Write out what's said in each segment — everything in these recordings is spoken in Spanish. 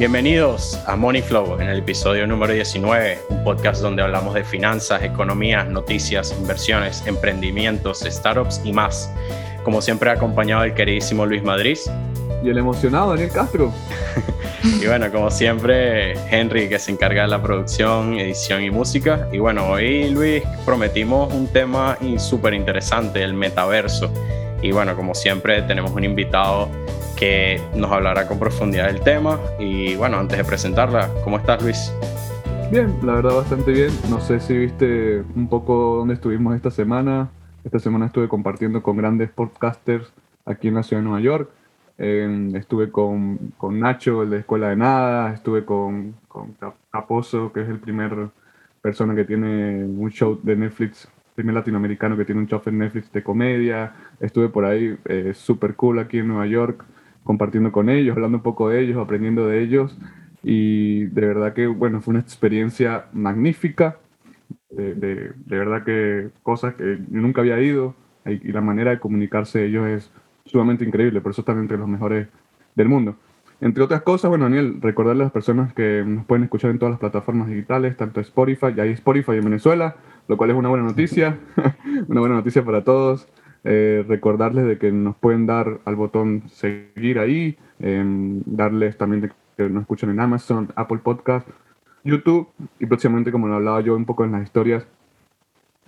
Bienvenidos a Money Flow en el episodio número 19, un podcast donde hablamos de finanzas, economía, noticias, inversiones, emprendimientos, startups y más. Como siempre acompañado del queridísimo Luis Madrid. Y el emocionado Daniel Castro. y bueno, como siempre, Henry que se encarga de la producción, edición y música. Y bueno, hoy Luis prometimos un tema súper interesante, el metaverso. Y bueno, como siempre tenemos un invitado que nos hablará con profundidad del tema. Y bueno, antes de presentarla, ¿cómo estás Luis? Bien, la verdad bastante bien. No sé si viste un poco dónde estuvimos esta semana. Esta semana estuve compartiendo con grandes podcasters aquí en la ciudad de Nueva York. estuve con, con, Nacho, el de Escuela de Nada. Estuve con, con Caposo, que es el primer persona que tiene un show de Netflix, primer latinoamericano que tiene un show en Netflix de comedia. Estuve por ahí, eh, súper cool aquí en Nueva York compartiendo con ellos, hablando un poco de ellos, aprendiendo de ellos. Y de verdad que, bueno, fue una experiencia magnífica. De, de, verdad que cosas que yo nunca había ido y la manera de comunicarse de ellos es sumamente increíble, por eso están entre los mejores del mundo. Entre otras cosas, bueno, Daniel, recordarle a las personas que nos pueden escuchar en todas las plataformas digitales, tanto Spotify, ya hay Spotify en Venezuela, lo cual es una buena noticia, una buena noticia para todos. Eh, recordarles de que nos pueden dar al botón seguir ahí, em, darles también de que nos escuchan en Amazon, Apple Podcast, YouTube y próximamente, como lo hablaba yo un poco en las historias,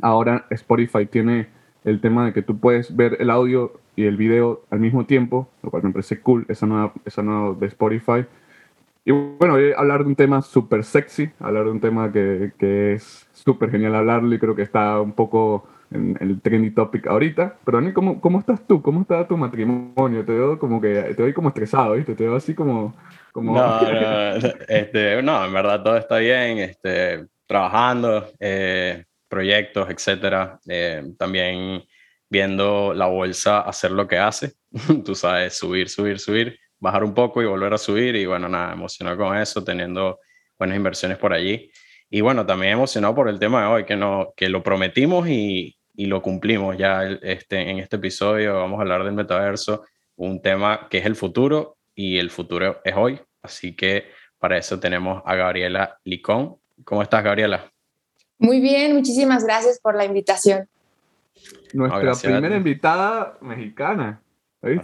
ahora Spotify tiene el tema de que tú puedes ver el audio y el video al mismo tiempo, lo cual me parece cool, esa nueva, esa nueva de Spotify. Y bueno, hablar de un tema súper sexy, hablar de un tema que, que es súper genial hablarlo y creo que está un poco en el trendy topic ahorita. Pero Daniel, ¿cómo, ¿cómo estás tú? ¿Cómo está tu matrimonio? Te veo como que, te veo como estresado, ¿viste? Te veo así como... como... No, no, este, no, en verdad todo está bien, este, trabajando, eh, proyectos, etcétera. Eh, también viendo la bolsa hacer lo que hace, tú sabes, subir, subir, subir, bajar un poco y volver a subir y bueno, nada, emocionado con eso, teniendo buenas inversiones por allí. Y bueno, también emocionado por el tema de hoy, que, no, que lo prometimos y, y lo cumplimos ya este, en este episodio. Vamos a hablar del metaverso, un tema que es el futuro y el futuro es hoy. Así que para eso tenemos a Gabriela Licón. ¿Cómo estás, Gabriela? Muy bien, muchísimas gracias por la invitación. Nuestra primera invitada mexicana.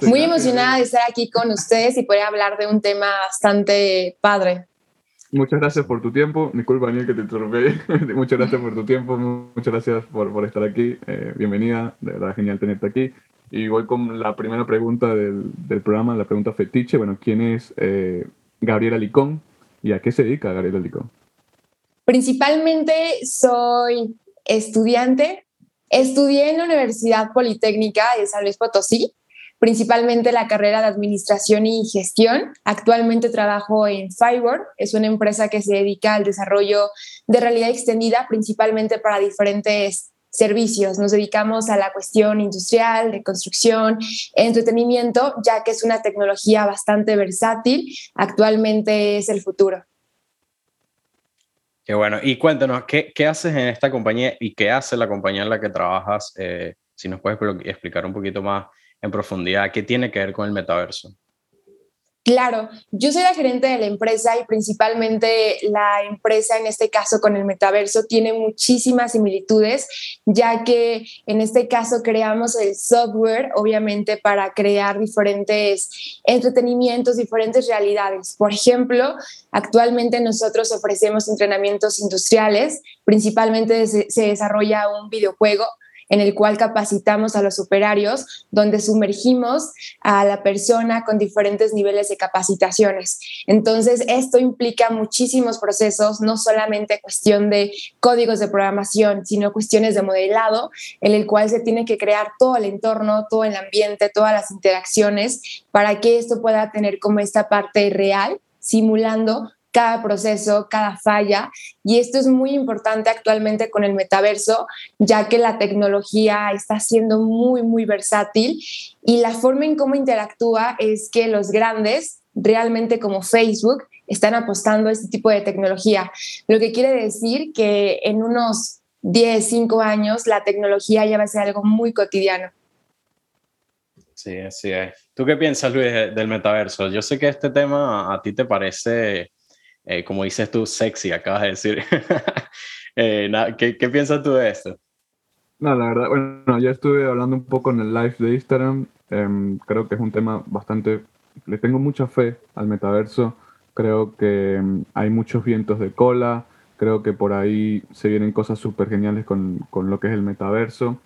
Muy emocionada de estar aquí con ustedes y poder hablar de un tema bastante padre. Muchas gracias por tu tiempo. Disculpa, Daniel, que te interrumpí. muchas gracias por tu tiempo. Muchas gracias por, por estar aquí. Eh, bienvenida. De verdad, genial tenerte aquí. Y voy con la primera pregunta del, del programa, la pregunta fetiche. Bueno, ¿quién es eh, Gabriela Licón y a qué se dedica Gabriela Licón? Principalmente soy estudiante. Estudié en la Universidad Politécnica de San Luis Potosí principalmente la carrera de Administración y Gestión. Actualmente trabajo en Fiverr, es una empresa que se dedica al desarrollo de realidad extendida, principalmente para diferentes servicios. Nos dedicamos a la cuestión industrial, de construcción, entretenimiento, ya que es una tecnología bastante versátil. Actualmente es el futuro. Qué bueno. Y cuéntanos, ¿qué, qué haces en esta compañía y qué hace la compañía en la que trabajas? Eh, si nos puedes explicar un poquito más en profundidad qué tiene que ver con el metaverso. Claro, yo soy la gerente de la empresa y principalmente la empresa en este caso con el metaverso tiene muchísimas similitudes, ya que en este caso creamos el software, obviamente, para crear diferentes entretenimientos, diferentes realidades. Por ejemplo, actualmente nosotros ofrecemos entrenamientos industriales, principalmente se desarrolla un videojuego en el cual capacitamos a los operarios, donde sumergimos a la persona con diferentes niveles de capacitaciones. Entonces, esto implica muchísimos procesos, no solamente cuestión de códigos de programación, sino cuestiones de modelado, en el cual se tiene que crear todo el entorno, todo el ambiente, todas las interacciones, para que esto pueda tener como esta parte real simulando cada proceso, cada falla. Y esto es muy importante actualmente con el metaverso, ya que la tecnología está siendo muy, muy versátil y la forma en cómo interactúa es que los grandes, realmente como Facebook, están apostando a este tipo de tecnología. Lo que quiere decir que en unos 10, 5 años la tecnología ya va a ser algo muy cotidiano. Sí, así es. ¿Tú qué piensas, Luis, del metaverso? Yo sé que este tema a ti te parece, eh, como dices tú, sexy, acabas de decir. Eh, ¿qué, ¿qué, piensas tú de esto? No, la verdad, bueno, ya estuve hablando un poco en el live de Instagram. Em, creo que es un tema bastante. Le tengo mucha fe al metaverso. Creo que em, hay muchos vientos de cola. Creo que por ahí se vienen cosas súper geniales con, con, lo que es el metaverso.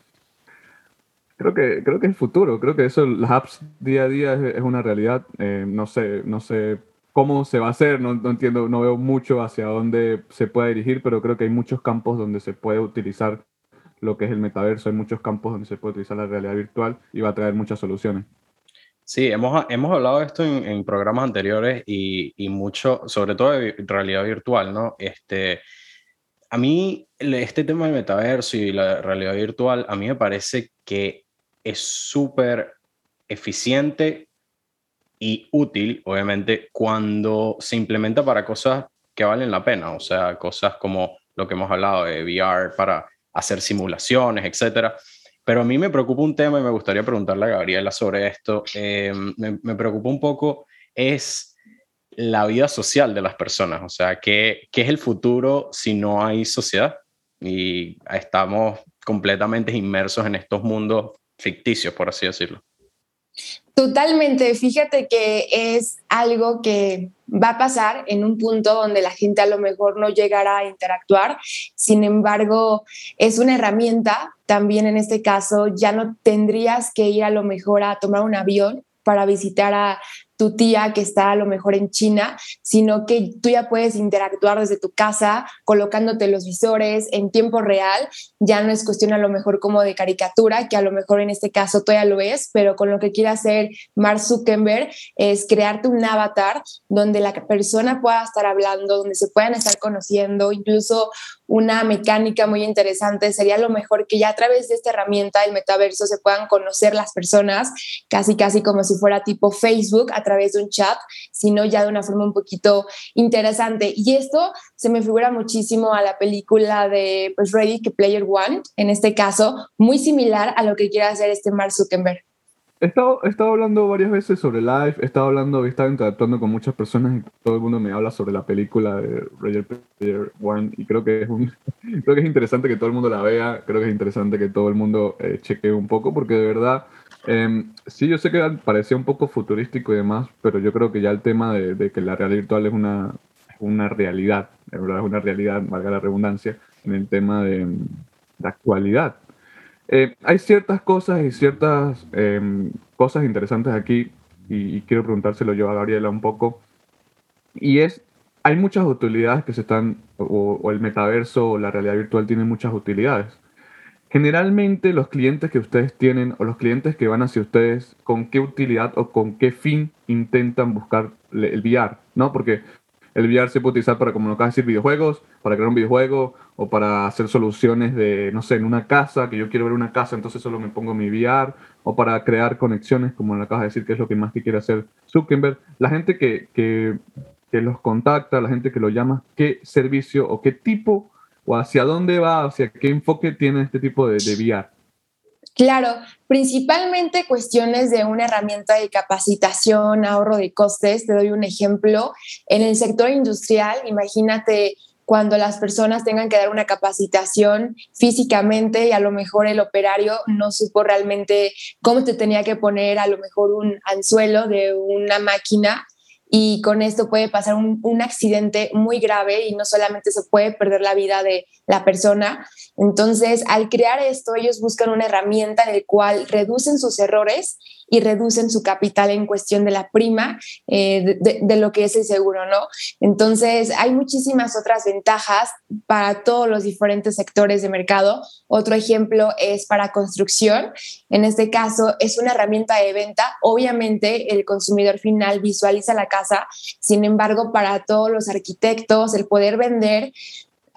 Creo que, creo que es el futuro. Creo que eso, las apps día a día es, una realidad. Eh, no sé, no sé cómo se va a hacer, no, entiendo, no veo mucho hacia dónde se puede dirigir, pero creo que hay muchos campos donde se puede utilizar lo que es el metaverso, hay muchos campos donde se puede utilizar la realidad virtual y va a traer muchas soluciones. Sí, hemos, hemos hablado de esto en, programas anteriores y, y, mucho, sobre todo de realidad virtual, ¿no? Este, a mí, este tema del metaverso y la realidad virtual, a mí me parece que es súper eficiente y útil, obviamente, cuando se implementa para cosas que valen la pena, o sea, cosas como lo que hemos hablado de VR para hacer simulaciones, etcétera. Pero a mí me preocupa un tema y me gustaría preguntarle a Gabriela sobre esto. Eh, me, me, preocupa un poco es la vida social de las personas, o sea, ¿qué, ¿qué es el futuro si no hay sociedad? Y estamos completamente inmersos en estos mundos ficticios, por así decirlo. Totalmente, fíjate que es algo que va a pasar en un punto donde la gente a lo mejor no llegará a interactuar, sin embargo es una herramienta, también en este caso ya no tendrías que ir a lo mejor a tomar un avión para visitar a tía que está a lo mejor en China, sino que tú ya puedes interactuar desde tu casa, colocándote los visores en tiempo real. Ya no es cuestión a lo mejor como de caricatura, que a lo mejor en este caso todavía lo es, pero con lo que quiere hacer Mark Zuckerberg es crearte un avatar donde la persona pueda estar hablando, donde se puedan estar conociendo, incluso una mecánica muy interesante sería lo mejor que ya a través de esta herramienta, el metaverso, se puedan conocer las personas, casi casi como si fuera tipo Facebook a través de un chat, sino ya de una forma un poquito interesante. Y esto se me figura muchísimo a la película de pues, Ready Player One, en este caso, muy similar a lo que quiere hacer este Mark Zuckerberg. He estado, he estado, hablando varias veces sobre live, he estado hablando, he estado interactuando con muchas personas y todo el mundo me habla sobre la película de Ready Player One y creo que es un, creo que es interesante que todo el mundo la vea, creo que es interesante que todo el mundo eh, chequee un poco porque de verdad, eh, sí, yo sé que parecía un poco futurístico y demás, pero yo creo que ya el tema de, de que la realidad virtual es una, una realidad, de verdad es una realidad, valga la redundancia, en el tema de, de actualidad. Eh, hay ciertas cosas y ciertas eh, cosas interesantes aquí y, quiero preguntárselo yo a Gabriela un poco. Y es, hay muchas utilidades que se están, o, o el metaverso o la realidad virtual tienen muchas utilidades. Generalmente los clientes que ustedes tienen o los clientes que van hacia ustedes, ¿con qué utilidad o con qué fin intentan buscar el VR? ¿No? Porque el VR se puede utilizar para, como lo acabas de decir, videojuegos, para crear un videojuego o para hacer soluciones de, no sé, en una casa, que yo quiero ver una casa, entonces solo me pongo mi VR, o para crear conexiones, como lo acabas de decir, que es lo que más que quiere hacer Zuckerberg. La gente que, que, que los contacta, la gente que lo llama, ¿qué servicio o qué tipo o hacia dónde va, hacia qué enfoque tiene este tipo de, de VR? Claro, principalmente cuestiones de una herramienta de capacitación, ahorro de costes. Te doy un ejemplo. En el sector industrial, imagínate cuando las personas tengan que dar una capacitación físicamente y a lo mejor el operario no supo realmente cómo te tenía que poner a lo mejor un anzuelo de una máquina y con esto puede pasar un, accidente muy grave y no solamente se puede perder la vida de la persona. Entonces, al crear esto, ellos buscan una herramienta en la cual reducen sus errores y reducen su capital en cuestión de la prima eh, de, de, lo que es el seguro, ¿no? Entonces, hay muchísimas otras ventajas para todos los diferentes sectores de mercado. Otro ejemplo es para construcción. En este caso, es una herramienta de venta. Obviamente, el consumidor final visualiza la casa. Sin embargo, para todos los arquitectos, el poder vender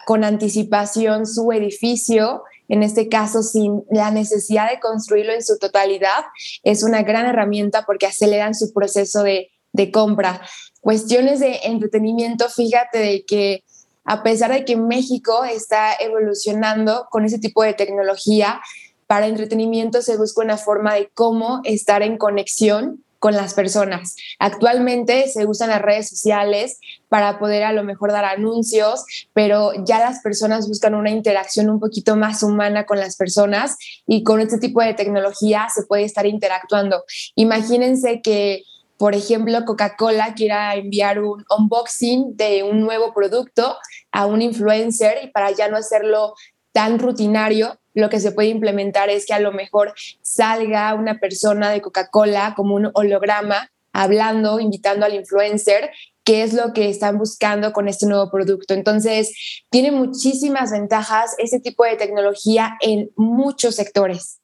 con anticipación su edificio en este caso sin la necesidad de construirlo en su totalidad, es una gran herramienta porque aceleran su proceso de, de compra. Cuestiones de entretenimiento, fíjate de que a pesar de que México está evolucionando con ese tipo de tecnología, para entretenimiento se busca una forma de cómo estar en conexión con las personas. Actualmente se usan las redes sociales para poder a lo mejor dar anuncios, pero ya las personas buscan una interacción un poquito más humana con las personas y con este tipo de tecnología se puede estar interactuando. Imagínense que por ejemplo, Coca-Cola quiera enviar un unboxing de un nuevo producto a un influencer y para ya no hacerlo tan rutinario, lo que se puede implementar es que a lo mejor salga una persona de Coca-Cola como un holograma hablando, invitando al influencer qué es lo que están buscando con este nuevo producto. Entonces, tiene muchísimas ventajas ese tipo de tecnología en muchos sectores.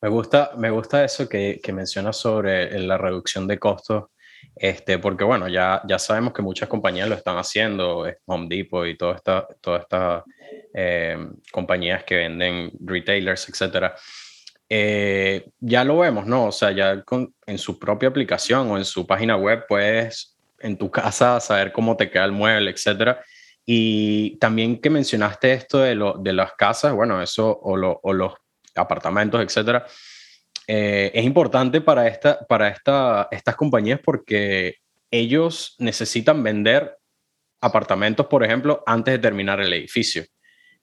Me gusta, me gusta eso que, que mencionas sobre la reducción de costos este, porque bueno, ya, ya sabemos que muchas compañías lo están haciendo, Home Depot y todas estas toda esta, eh, compañías que venden retailers, etcétera. Eh, ya lo vemos, ¿no? O sea, ya con, en su propia aplicación o en su página web puedes en tu casa saber cómo te queda el mueble, etcétera. Y también que mencionaste esto de, lo, de las casas, bueno, eso, o, lo, o los apartamentos, etcétera eh, es importante para, esta, para esta, estas compañías porque ellos necesitan vender apartamentos, por ejemplo, antes de terminar el edificio.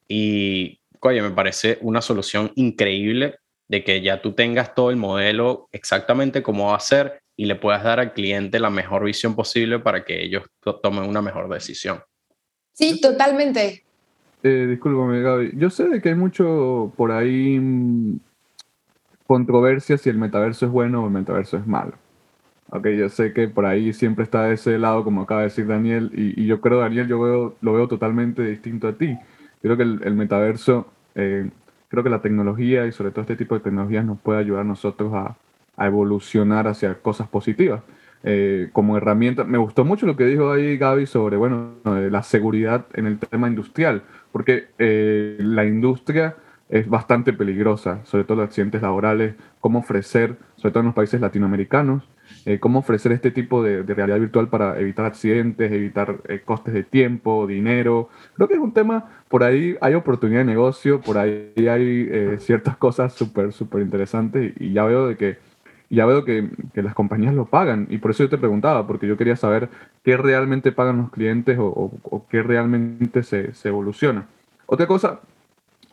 Y, oye, me parece una solución increíble de que ya tú tengas todo el modelo exactamente cómo va a ser y le puedas dar al cliente la mejor visión posible para que ellos tomen una mejor decisión. Sí, totalmente. Eh, discúlpame, Gaby. Yo sé de que hay mucho por ahí mm, controversia si el metaverso es bueno o el metaverso es malo. Ok, yo sé que por ahí siempre está ese lado, como acaba de decir Daniel, y, yo creo, Daniel, yo veo, lo veo totalmente distinto a ti. Creo que el, metaverso, eh, creo que la tecnología y sobre todo este tipo de tecnologías nos puede ayudar a nosotros a, evolucionar hacia cosas positivas. Eh, como herramienta, me gustó mucho lo que dijo ahí Gaby sobre, bueno, la seguridad en el tema industrial, porque eh, la industria es bastante peligrosa, sobre todo los accidentes laborales, cómo ofrecer, sobre todo en los países latinoamericanos, eh, cómo ofrecer este tipo de, realidad virtual para evitar accidentes, evitar eh, costes de tiempo, dinero. Creo que es un tema, por ahí hay oportunidad de negocio, por ahí hay eh, ciertas cosas súper, súper interesantes y ya veo de que ya veo que, que, las compañías lo pagan y por eso yo te preguntaba, porque yo quería saber qué realmente pagan los clientes o, o, qué realmente se, se evoluciona. Otra cosa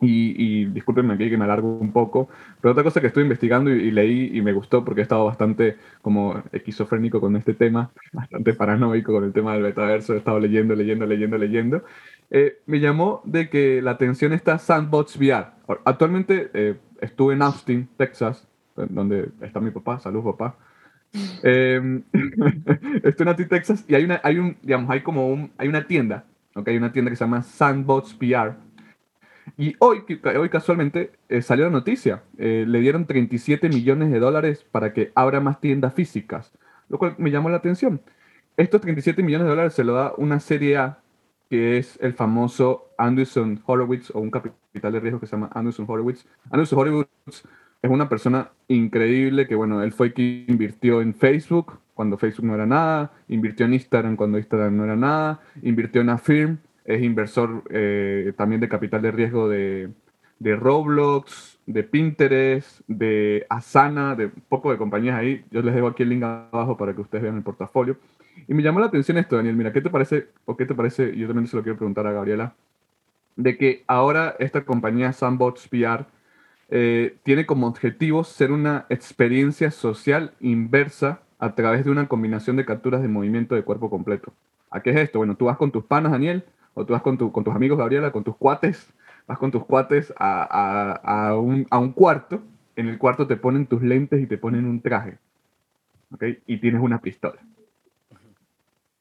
y, y, discúlpenme aquí que me alargo un poco, pero otra cosa que estuve investigando y, leí y me gustó porque he estado bastante como esquizofrénico con este tema, bastante paranoico con el tema del metaverso, he estado leyendo, leyendo, leyendo, leyendo, eh, me llamó de que la atención está Sandbox VR. Actualmente eh, estuve en Austin, Texas, donde está mi papá, salud papá. Eh, estoy en Austin, Texas y hay una, hay un, digamos, hay como un, hay una tienda, ¿ok? Hay una tienda que se llama Sandbox VR y hoy, hoy casualmente eh, salió la noticia, eh, le dieron 37 millones de dólares para que abra más tiendas físicas, lo cual me llamó la atención. Estos 37 millones de dólares se lo da una serie A, que es el famoso Anderson Horowitz, o un capital de riesgo que se llama Anderson Horowitz. Anderson Horowitz es una persona increíble que, bueno, él fue quien invirtió en Facebook cuando Facebook no era nada, invirtió en Instagram cuando Instagram no era nada, invirtió en Affirm, es inversor eh, también de capital de riesgo de, Roblox, de Pinterest, de Asana, de un poco de compañías ahí. Yo les dejo aquí el link abajo para que ustedes vean el portafolio. Y me llamó la atención esto, Daniel. Mira, ¿qué te parece? ¿O qué te parece? Yo también se lo quiero preguntar a Gabriela. De que ahora esta compañía Sandbox VR eh, tiene como objetivo ser una experiencia social inversa a través de una combinación de capturas de movimiento de cuerpo completo. ¿A qué es esto? Bueno, tú vas con tus panas, Daniel, o tú vas con, tu, con tus amigos, Gabriela, con tus cuates, vas con tus cuates a, a, un, a, un, cuarto, en el cuarto te ponen tus lentes y te ponen un traje, ¿ok? Y tienes una pistola.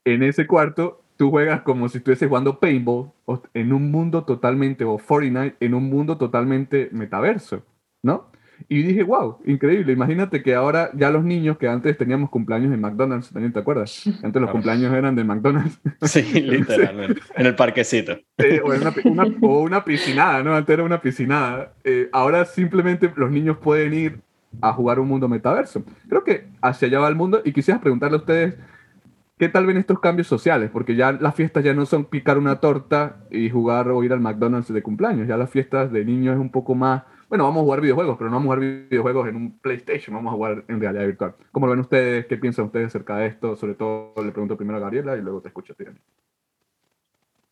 En ese cuarto tú juegas como si estuvieses jugando paintball en un mundo totalmente, o Fortnite, en un mundo totalmente metaverso, ¿no? Y dije, wow, increíble. Imagínate que ahora ya los niños que antes teníamos cumpleaños en McDonald's, ¿también te acuerdas? Antes los cumpleaños eran de McDonald's. Sí, literalmente. en el parquecito. o, una, o, una, piscinada, ¿no? Antes era una piscinada. Eh, ahora simplemente los niños pueden ir a jugar un mundo metaverso. Creo que hacia allá va el mundo y quisiera preguntarle a ustedes, ¿qué tal ven estos cambios sociales? Porque ya las fiestas ya no son picar una torta y jugar o ir al McDonald's de cumpleaños. Ya las fiestas de niños es un poco más bueno, vamos a jugar videojuegos, pero no vamos a jugar videojuegos en un PlayStation, vamos a jugar en realidad virtual. ¿Cómo lo ven ustedes? ¿Qué piensan ustedes acerca de esto? Sobre todo le pregunto primero a Gabriela y luego te escucho, Tirani.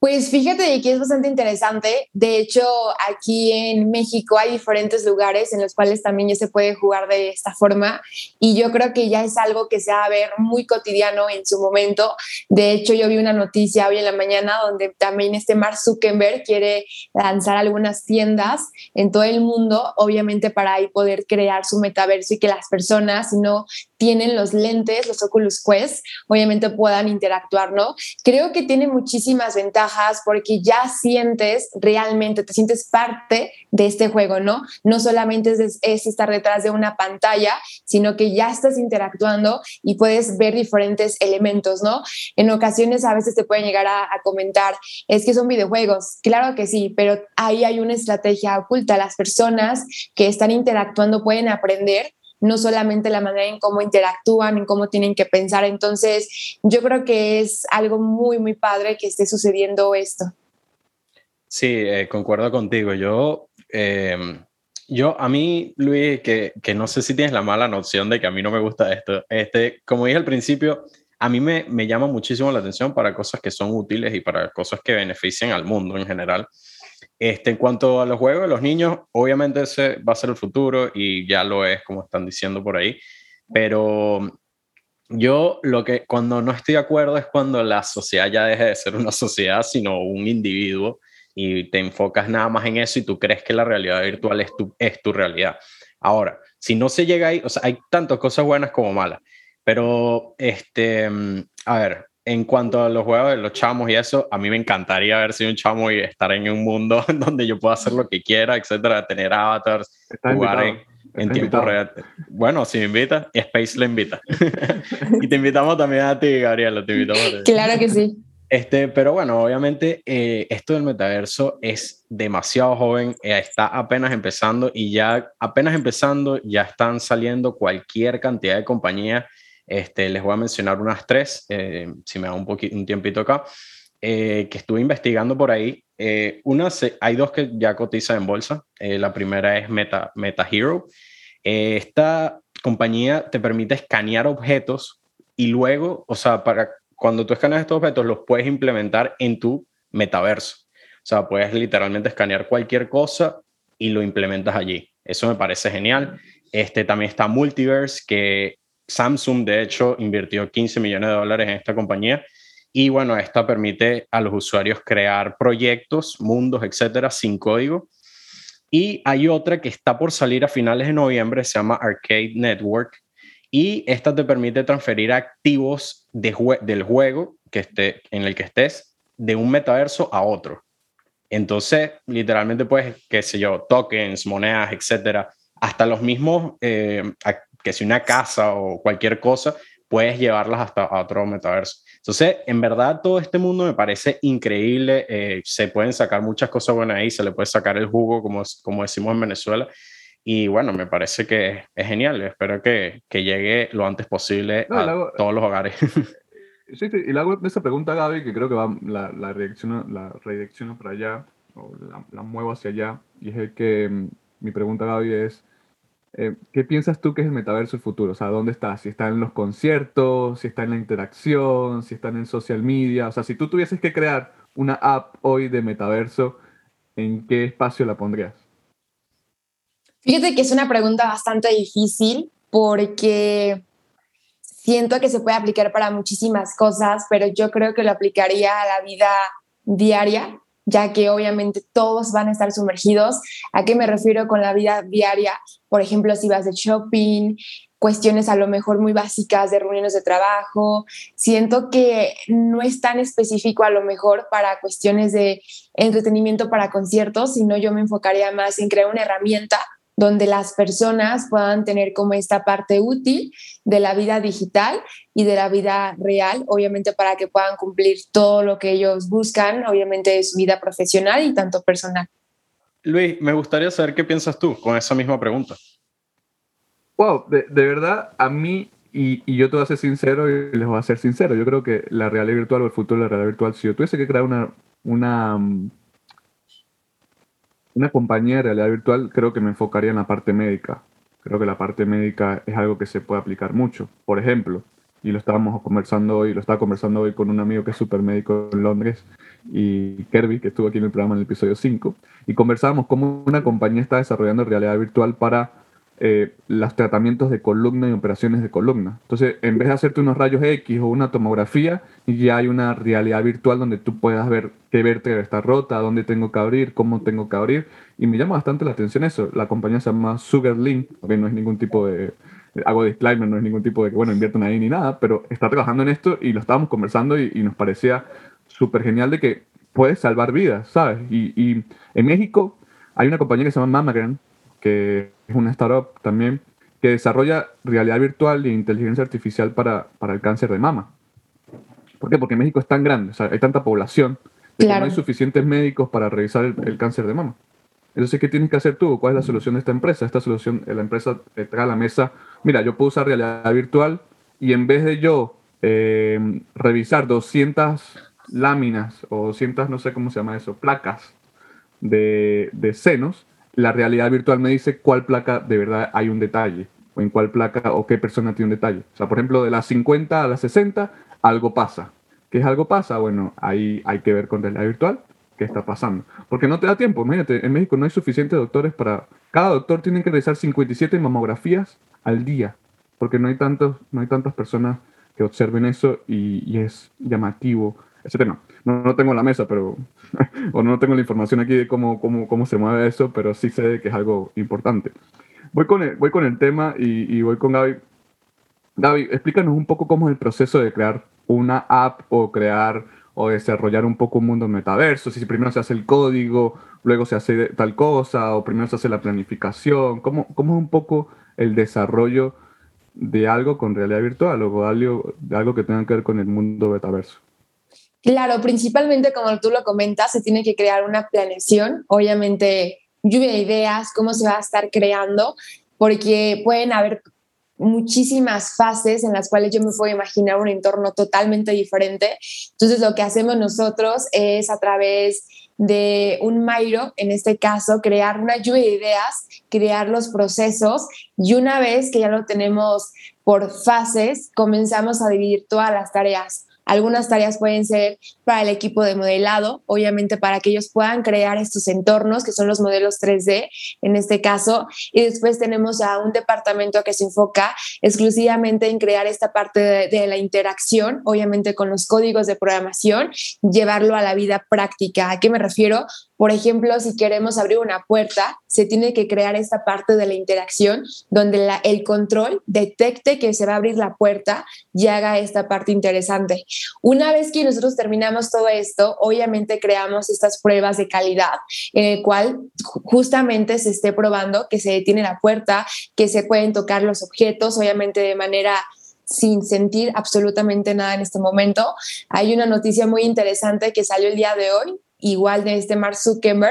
Pues fíjate que es bastante interesante. De hecho, aquí en México hay diferentes lugares en los cuales también ya se puede jugar de esta forma y yo creo que ya es algo que se va a ver muy cotidiano en su momento. De hecho, yo vi una noticia hoy en la mañana donde también este Mark Zuckerberg quiere lanzar algunas tiendas en todo el mundo, obviamente para ahí poder crear su metaverso y que las personas, no tienen los lentes, los Oculus Quest, obviamente puedan interactuar, ¿no? Creo que tiene muchísimas ventajas porque ya sientes realmente, te sientes parte de este juego, ¿no? No solamente es, estar detrás de una pantalla, sino que ya estás interactuando y puedes ver diferentes elementos, ¿no? En ocasiones a veces te pueden llegar a, a comentar, es que son videojuegos, claro que sí, pero ahí hay una estrategia oculta. Las personas que están interactuando pueden aprender no solamente la manera en cómo interactúan, en cómo tienen que pensar. Entonces, yo creo que es algo muy, muy padre que esté sucediendo esto. Sí, eh, concuerdo contigo. Yo, em, yo, a mí, Luis, que, que, no sé si tienes la mala noción de que a mí no me gusta esto. Este, como dije al principio, a mí me, me llama muchísimo la atención para cosas que son útiles y para cosas que beneficien al mundo en general. Este, en cuanto a los juegos los niños, obviamente ese va a ser el futuro y ya lo es, como están diciendo por ahí. Pero yo lo que cuando no estoy de acuerdo es cuando la sociedad ya deja de ser una sociedad, sino un individuo y te enfocas nada más en eso y tú crees que la realidad virtual es tu, es tu realidad. Ahora, si no se llega ahí, o sea, hay tantas cosas buenas como malas, pero este, a ver, en cuanto a los juegos de los chamos y eso, a mí me encantaría haber sido un chamo y estar en un mundo donde yo pueda hacer lo que quiera, etcétera, tener avatars, jugar en, tiempo real. Bueno, si me invitas, Space le invita. y te invitamos también a ti, Gabriela, te invitamos. Claro que sí. Este, pero bueno, obviamente eh, esto del metaverso es demasiado joven, eh, está apenas empezando y ya apenas empezando ya están saliendo cualquier cantidad de compañías este, les voy a mencionar unas tres, eh, si me da un, un tiempito acá, eh, que estuve investigando por ahí. Eh, una, hay dos que ya cotizan en bolsa. la primera es Meta, Meta Hero. esta compañía te permite escanear objetos y luego, o sea, para cuando tú escaneas estos objetos, los puedes implementar en tu metaverso. O sea, puedes literalmente escanear cualquier cosa y lo implementas allí. Eso me parece genial. Este también está Multiverse, que Samsung, de hecho, invirtió 15 millones de dólares en esta compañía y bueno, esta permite a los usuarios crear proyectos, mundos, etcétera, sin código. Y hay otra que está por salir a finales de noviembre, se llama Arcade Network, y esta te permite transferir activos del juego que esté, en el que estés de un metaverso a otro. Entonces, literalmente puedes, qué sé yo, tokens, monedas, etcétera, hasta los mismos eh, que si una casa o cualquier cosa, puedes llevarlas hasta otro metaverso. Entonces, en verdad, todo este mundo me parece increíble. Eh, se pueden sacar muchas cosas buenas ahí, se le puede sacar el jugo, como, como decimos en Venezuela. Y bueno, me parece que es genial. Espero que, que llegue lo antes posible a todos los hogares. Sí, sí, y le hago esa pregunta a Gaby, que creo que va, la, la, la redirecciono para allá, o la, la, muevo hacia allá. Y es el que mm, mi pregunta, Gaby, es eh, ¿Qué piensas tú que es el metaverso futuro? O sea, ¿dónde está? Si está en los conciertos, si está en la interacción, si está en social media. O sea, si tú tuvieses que crear una app hoy de metaverso, ¿en qué espacio la pondrías? Fíjate que es una pregunta bastante difícil porque siento que se puede aplicar para muchísimas cosas, pero yo creo que lo aplicaría a la vida diaria ya que obviamente todos van a estar sumergidos. ¿A qué me refiero con la vida diaria? Por ejemplo, si vas de shopping, cuestiones a lo mejor muy básicas de reuniones de trabajo. Siento que no es tan específico a lo mejor para cuestiones de entretenimiento para conciertos, sino yo me enfocaría más en crear una herramienta donde las personas puedan tener como esta parte útil de la vida digital y de la vida real, obviamente para que puedan cumplir todo lo que ellos buscan, obviamente de su vida profesional y tanto personal. Luis, me gustaría saber qué piensas tú con esa misma pregunta. Wow, de, verdad, a mí, y, y, yo te voy a ser sincero y les voy a ser sincero, yo creo que la realidad virtual o el futuro de la realidad virtual, si yo tuviese que crear una, una una compañía de realidad virtual creo que me enfocaría en la parte médica. Creo que la parte médica es algo que se puede aplicar mucho. Por ejemplo, y lo estábamos conversando hoy, lo estaba conversando hoy con un amigo que es súper médico en Londres, y Kirby, que estuvo aquí en el programa en el episodio 5, y conversábamos cómo una compañía está desarrollando realidad virtual para eh, los tratamientos de columna y operaciones de columna. Entonces, en vez de hacerte unos rayos X o una tomografía, ya hay una realidad virtual donde tú puedas ver qué vértebra está rota, dónde tengo que abrir, cómo tengo que abrir. Y me llama bastante la atención eso. La compañía se llama Sugarlink, que no es ningún tipo de, hago disclaimer, no es ningún tipo de que, bueno, inviertan ahí ni nada, pero está trabajando en esto y lo estábamos conversando y, nos parecía súper genial de que puede salvar vidas, ¿sabes? Y, en México hay una compañía que se llama Mammagram, que es una startup también, que desarrolla realidad virtual e inteligencia artificial para, para el cáncer de mama. ¿Por qué? Porque México es tan grande, o sea, hay tanta población, que no hay suficientes médicos para revisar el, cáncer de mama. Entonces, ¿qué tienes que hacer tú? ¿Cuál es la solución de esta empresa? Esta solución, la empresa trae a la mesa, mira, yo puedo usar realidad virtual y en vez de yo eh, revisar 200 láminas o 200, no sé cómo se llama eso, placas de, de senos, la realidad virtual me dice cuál placa de verdad hay un detalle, o en cuál placa o qué persona tiene un detalle. O sea, por ejemplo, de las 50 a las 60, algo pasa. ¿Qué es algo pasa? Bueno, ahí hay que ver con realidad virtual qué está pasando. Porque no te da tiempo. Imagínate, en México no hay suficientes doctores para... Cada doctor tiene que realizar 57 mamografías al día, porque no hay, tantos, no hay tantas personas que observen eso y, y es llamativo ese tema. No, no tengo la mesa, pero, o no tengo la información aquí de cómo, cómo, cómo se mueve eso, pero sí sé que es algo importante. Voy con el, voy con el tema y, voy con Gaby. Gaby, explícanos un poco cómo es el proceso de crear una app o crear o desarrollar un poco un mundo metaverso, si primero se hace el código, luego se hace tal cosa, o primero se hace la planificación, ¿cómo, cómo es un poco el desarrollo de algo con realidad virtual o algo, de algo que tenga que ver con el mundo metaverso? Claro, principalmente como tú lo comentas, se tiene que crear una planeación, obviamente lluvia de ideas, cómo se va a estar creando, porque pueden haber muchísimas fases en las cuales yo me puedo imaginar un entorno totalmente diferente. Entonces lo que hacemos nosotros es a través de un Mairo, en este caso, crear una lluvia de ideas, crear los procesos y una vez que ya lo tenemos por fases, comenzamos a dividir todas las tareas. Algunas tareas pueden ser para el equipo de modelado, obviamente para que ellos puedan crear estos entornos, que son los modelos 3D en este caso. Y después tenemos a un departamento que se enfoca exclusivamente en crear esta parte de, la interacción, obviamente con los códigos de programación, llevarlo a la vida práctica. ¿A qué me refiero? Por ejemplo, si queremos abrir una puerta, se tiene que crear esta parte de la interacción donde el control detecte que se va a abrir la puerta y haga esta parte interesante. Una vez que nosotros terminamos todo esto, obviamente creamos estas pruebas de calidad en el cual justamente se esté probando que se detiene la puerta, que se pueden tocar los objetos, obviamente de manera sin sentir absolutamente nada en este momento. Hay una noticia muy interesante que salió el día de hoy igual de este Mark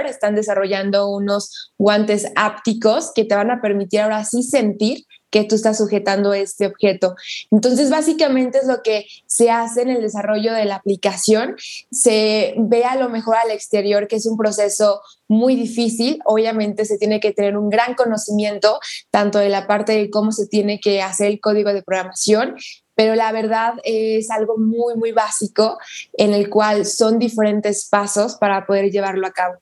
están desarrollando unos guantes ápticos que te van a permitir ahora sí sentir que tú estás sujetando este objeto. Entonces, básicamente es lo que se hace en el desarrollo de la aplicación. Se ve a lo mejor al exterior que es un proceso muy difícil. Obviamente se tiene que tener un gran conocimiento tanto de la parte de cómo se tiene que hacer el código de programación, pero la verdad es algo muy, muy básico en el cual son diferentes pasos para poder llevarlo a cabo.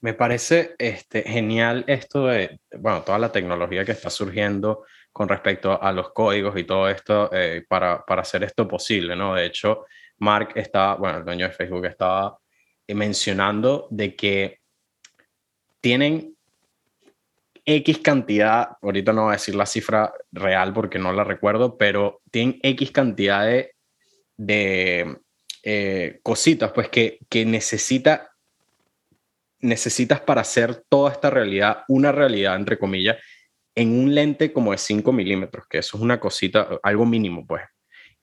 Me parece este, genial esto de, bueno, toda la tecnología que está surgiendo con respecto a los códigos y todo esto eh, para, para, hacer esto posible, ¿no? De hecho, Mark está, bueno, el dueño de Facebook estaba mencionando de que tienen X cantidad, ahorita no voy a decir la cifra real porque no la recuerdo, pero tienen X cantidad de, eh, cositas pues que, que necesita, necesitas para hacer toda esta realidad una realidad, entre comillas, en un lente como de 5 milímetros, que eso es una cosita, algo mínimo pues.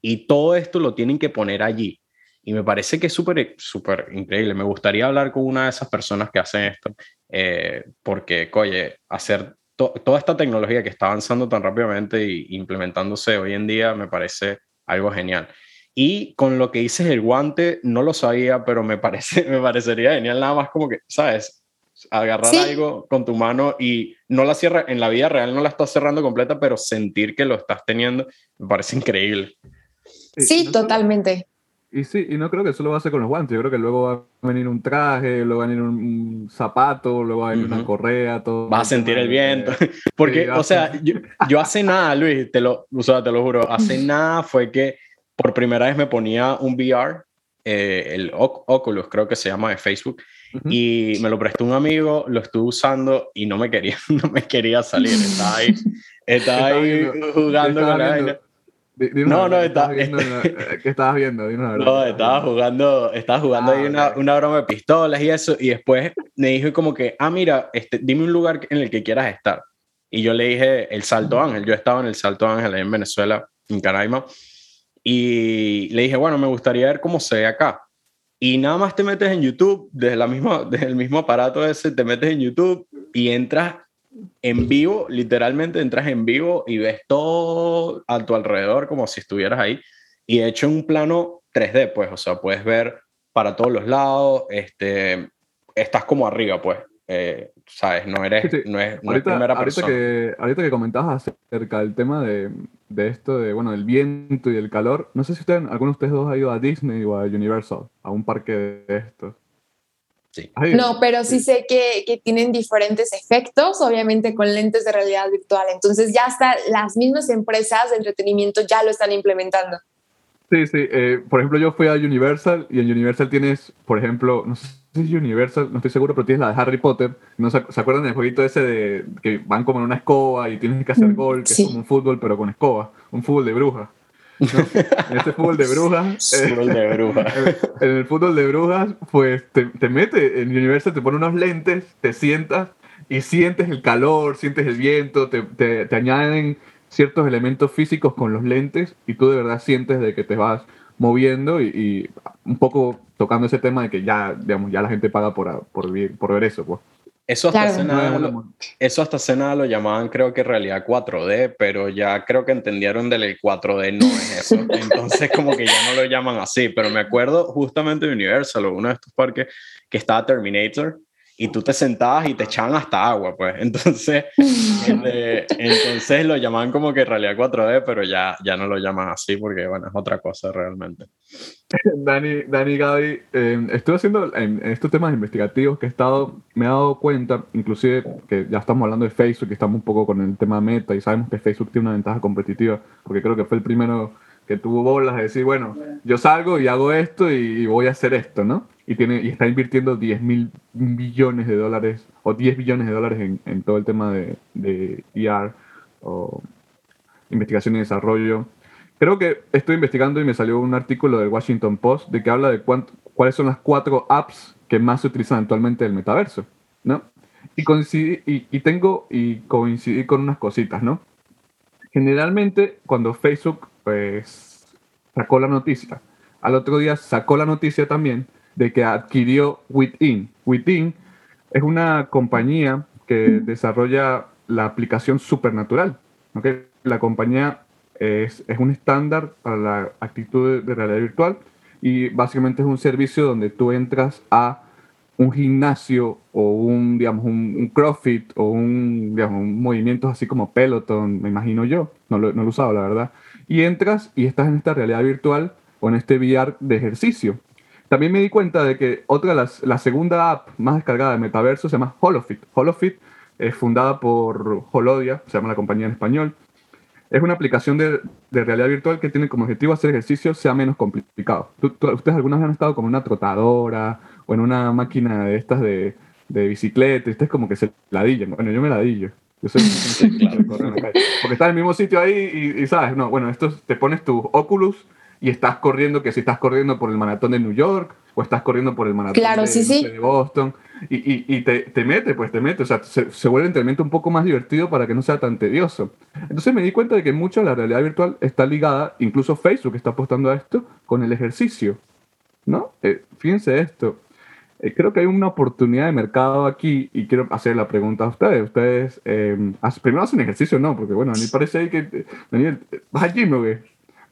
Y todo esto lo tienen que poner allí. Y me parece que es súper, súper increíble. Me gustaría hablar con una de esas personas que hacen esto, eh, porque, oye, hacer toda esta tecnología que está avanzando tan rápidamente y implementándose hoy en día me parece algo genial. Y con lo que dices el guante, no lo sabía, pero me, parece, me parecería genial nada más como que, ¿sabes? agarrar algo con tu mano y no la cierra, en la vida real no la estás cerrando completa, pero sentir que lo estás teniendo me parece increíble. Sí, totalmente. Y sí, y no creo que solo va a ser con los guantes, yo creo que luego va a venir un traje, luego va a venir un, zapato, luego va a venir una correa, todo. Vas a sentir el viento. Porque, o sea, yo, hace nada, Luis, te lo, o sea, te lo juro, hace nada fue que por primera vez me ponía un VR, eh, el Oculus, creo que se llama de Facebook, y me lo prestó un amigo, lo estuve usando y no me quería, no me quería salir, estaba ahí, estaba ahí jugando con la no, no, está, viendo, ¿qué estabas viendo? no, estaba jugando, estaba jugando ahí ah, una, una, broma de pistolas y eso, y después me dijo como que, ah, mira, este, dime un lugar en el que quieras estar. Y yo le dije el Salto Ángel, yo estaba en el Salto Ángel en Venezuela, en Caraima, y le dije, bueno, me gustaría ver cómo se ve acá. Y nada más te metes en YouTube, desde, la misma, desde el mismo aparato ese, te metes en YouTube y entras en vivo, literalmente entras en vivo y ves todo a tu alrededor como si estuvieras ahí. Y hecho en un plano 3D, pues, o sea, puedes ver para todos los lados, este, estás como arriba, pues. Eh, ¿Sabes? No eres, No es, primera persona. Que, ahorita que comentabas acerca del tema de, de, esto, de, bueno, del viento y el calor, no sé si ustedes, alguno de ustedes dos ha ido a Disney o a Universal, a un parque de estos. No, pero sí sé que, que, tienen diferentes efectos, obviamente con lentes de realidad virtual. Entonces ya hasta las mismas empresas de entretenimiento ya lo están implementando. Sí, sí. Eh, por ejemplo, yo fui a Universal y en Universal tienes, por ejemplo, no sé si es Universal, no estoy seguro, pero tienes la de Harry Potter. ¿No se, acuerdan del jueguito ese de que van como en una escoba y tienes que hacer mm, gol, que es como un fútbol pero con escoba? Un fútbol de brujas. En este fútbol de brujas. Eh, fútbol de brujas. En el fútbol de brujas, pues te, te mete en Universal, te pone unos lentes, te sientas y sientes el calor, sientes el viento, te, te, te, añaden ciertos elementos físicos con los lentes y tú de verdad sientes de que te vas moviendo y, un poco tocando ese tema de que ya, digamos, ya la gente paga por, por, por ver eso, pues. Eso hasta, hace nada, lo, eso hasta hace nada lo llamaban creo que realidad 4D, pero ya creo que entendieron del 4D no es eso. Entonces como que ya no lo llaman así, pero me acuerdo justamente de Universal, uno de estos parques que estaba Terminator y tú te sentabas y te echaban hasta agua, pues. Entonces, este, entonces lo llamaban como que realidad 4D, pero ya, ya no lo llaman así porque, bueno, es otra cosa realmente. Dani, Dani Gaby, eh, estoy haciendo en, estos temas investigativos que he estado, me he dado cuenta, inclusive que ya estamos hablando de Facebook, y estamos un poco con el tema meta y sabemos que Facebook tiene una ventaja competitiva, porque creo que fue el primero que tuvo bolas de decir, bueno, yo salgo y hago esto y, voy a hacer esto, ¿no? Y, está invirtiendo 10 mil billones de dólares o 10 billones de dólares en, todo el tema de, de ER o investigación y desarrollo. Creo que estoy investigando y me salió un artículo del Washington Post de que habla de cuáles son las cuatro apps que más se utilizan actualmente en el metaverso, ¿no? Y, coincidí, y tengo y coincidí con unas cositas, ¿no? Generalmente cuando Facebook pues sacó la noticia. Al otro día sacó la noticia también de que adquirió Within. Within es una compañía que desarrolla la aplicación Supernatural. ¿okay? La compañía es, un estándar para la actitud de realidad virtual y básicamente es un servicio donde tú entras a un gimnasio o un, digamos, un, CrossFit o un, digamos, un movimiento así como Peloton, me imagino yo, no lo, no lo he usado la verdad, y entras y estás en esta realidad virtual o en este VR de ejercicio. También me di cuenta de que otra, la, la segunda app más descargada de metaverso se llama HoloFit. HoloFit es fundada por Holodia, se llama la compañía en español. Es una aplicación de, de realidad virtual que tiene como objetivo hacer ejercicio sea menos complicado. ¿Ustedes alguna vez han estado con una trotadora o en una máquina de estas de, de bicicleta? Ustedes como que se ladillan. Bueno, yo me ladillo. Yo soy claro, Porque estás en el mismo sitio ahí y, sabes, no, bueno, esto te pones tu Oculus y estás corriendo, que si estás corriendo por el maratón de New York o estás corriendo por el maratón de, Boston y, y, y te, te, mete, pues te mete, o sea, se, se, vuelve el entrenamiento un poco más divertido para que no sea tan tedioso. Entonces me di cuenta de que mucho la realidad virtual está ligada, incluso Facebook está apostando a esto, con el ejercicio, ¿no? Eh, fíjense esto, eh, creo que hay una oportunidad de mercado aquí y quiero hacer la pregunta a ustedes. Ustedes, eh, primero hacen ejercicio, ¿no? Porque bueno, a mí parece que, Daniel, ¿vas al gym?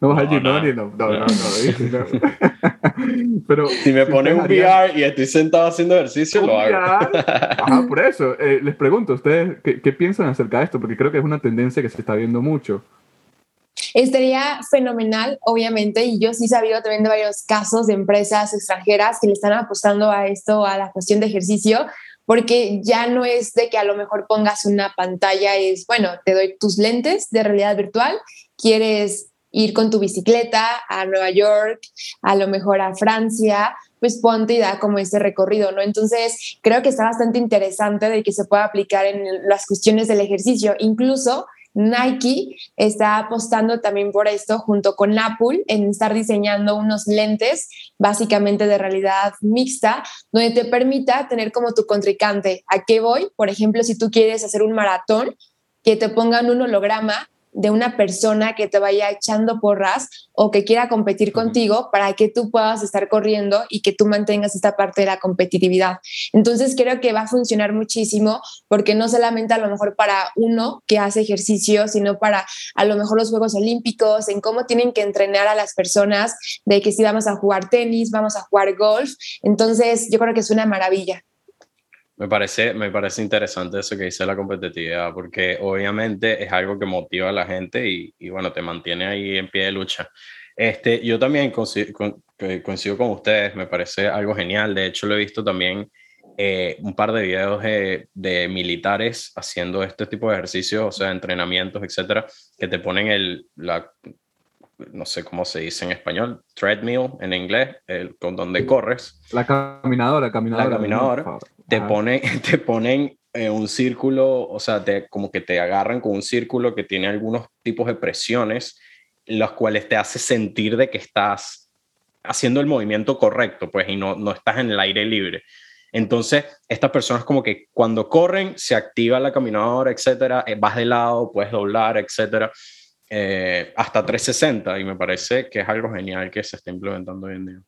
No vas allí, no, no, no, no, no, Pero si me pone un VR y estoy sentado haciendo ejercicio, lo hago. Ajá, por eso. Eh, les pregunto, ¿ustedes qué, qué piensan acerca de esto? Porque creo que es una tendencia que se está viendo mucho. Estaría fenomenal, obviamente, y yo sí he sabido también de varios casos de empresas extranjeras que le están apostando a esto, a la cuestión de ejercicio, porque ya no es de que a lo mejor pongas una pantalla, es, bueno, te doy tus lentes de realidad virtual, quieres ir con tu bicicleta a Nueva York, a lo mejor a Francia, pues ponte y da como ese recorrido, ¿no? Entonces, creo que está bastante interesante de que se pueda aplicar en las cuestiones del ejercicio. Incluso Nike está apostando también por esto junto con Apple en estar diseñando unos lentes básicamente de realidad mixta donde te permita tener como tu contrincante. ¿A qué voy? Por ejemplo, si tú quieres hacer un maratón, que te pongan un holograma de una persona que te vaya echando porras o que quiera competir contigo para que tú puedas estar corriendo y que tú mantengas esta parte de la competitividad. Entonces creo que va a funcionar muchísimo porque no solamente a lo mejor para uno que hace ejercicio, sino para a lo mejor los Juegos Olímpicos, en cómo tienen que entrenar a las personas, de que si vamos a jugar tenis, vamos a jugar golf. Entonces yo creo que es una maravilla. Me parece, me parece interesante eso que dice la competitividad, porque obviamente es algo que motiva a la gente y, y bueno, te mantiene ahí en pie de lucha. Este, yo también coincido con, coincido con ustedes, me parece algo genial. De hecho, lo he visto también eh, un par de videos de, de, militares haciendo este tipo de ejercicios, o sea, entrenamientos, etcétera, que te ponen el, la, no sé cómo se dice en español, treadmill en inglés, el, con donde corres. La caminadora, caminadora. La caminadora. Te, pone, te ponen eh, un círculo, o sea, te, como que te agarran con un círculo que tiene algunos tipos de presiones, los cuales te hace sentir de que estás haciendo el movimiento correcto, pues, y no, no estás en el aire libre. Entonces, estas personas como que cuando corren, se activa la caminadora, etcétera, eh, vas de lado, puedes doblar, etcétera eh, hasta 360 y me parece que es algo genial que se está implementando hoy en día.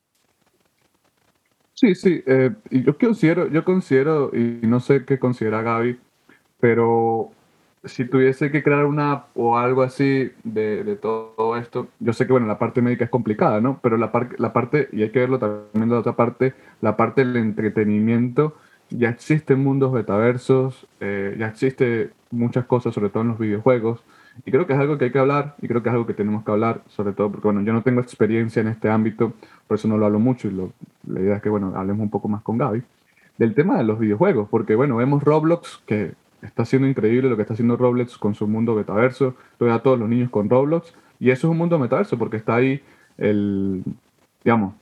Sí, sí, eh, yo considero, yo considero, y no sé qué considera Gaby, pero si tuviese que crear una app o algo así de, todo esto, yo sé que bueno, la parte médica es complicada, ¿no? Pero la, par la parte, y hay que verlo también de la otra parte, la parte del entretenimiento, ya existen mundos metaversos, eh, ya existe muchas cosas, sobre todo en los videojuegos, y creo que es algo que hay que hablar y creo que es algo que tenemos que hablar, sobre todo porque, bueno, yo no tengo experiencia en este ámbito, por eso no lo hablo mucho y lo, la idea es que, bueno, hablemos un poco más con Gaby, del tema de los videojuegos, porque, bueno, vemos Roblox, que está siendo increíble lo que está haciendo Roblox con su mundo metaverso, todavía a todos los niños con Roblox, y eso es un mundo metaverso porque está ahí el, digamos,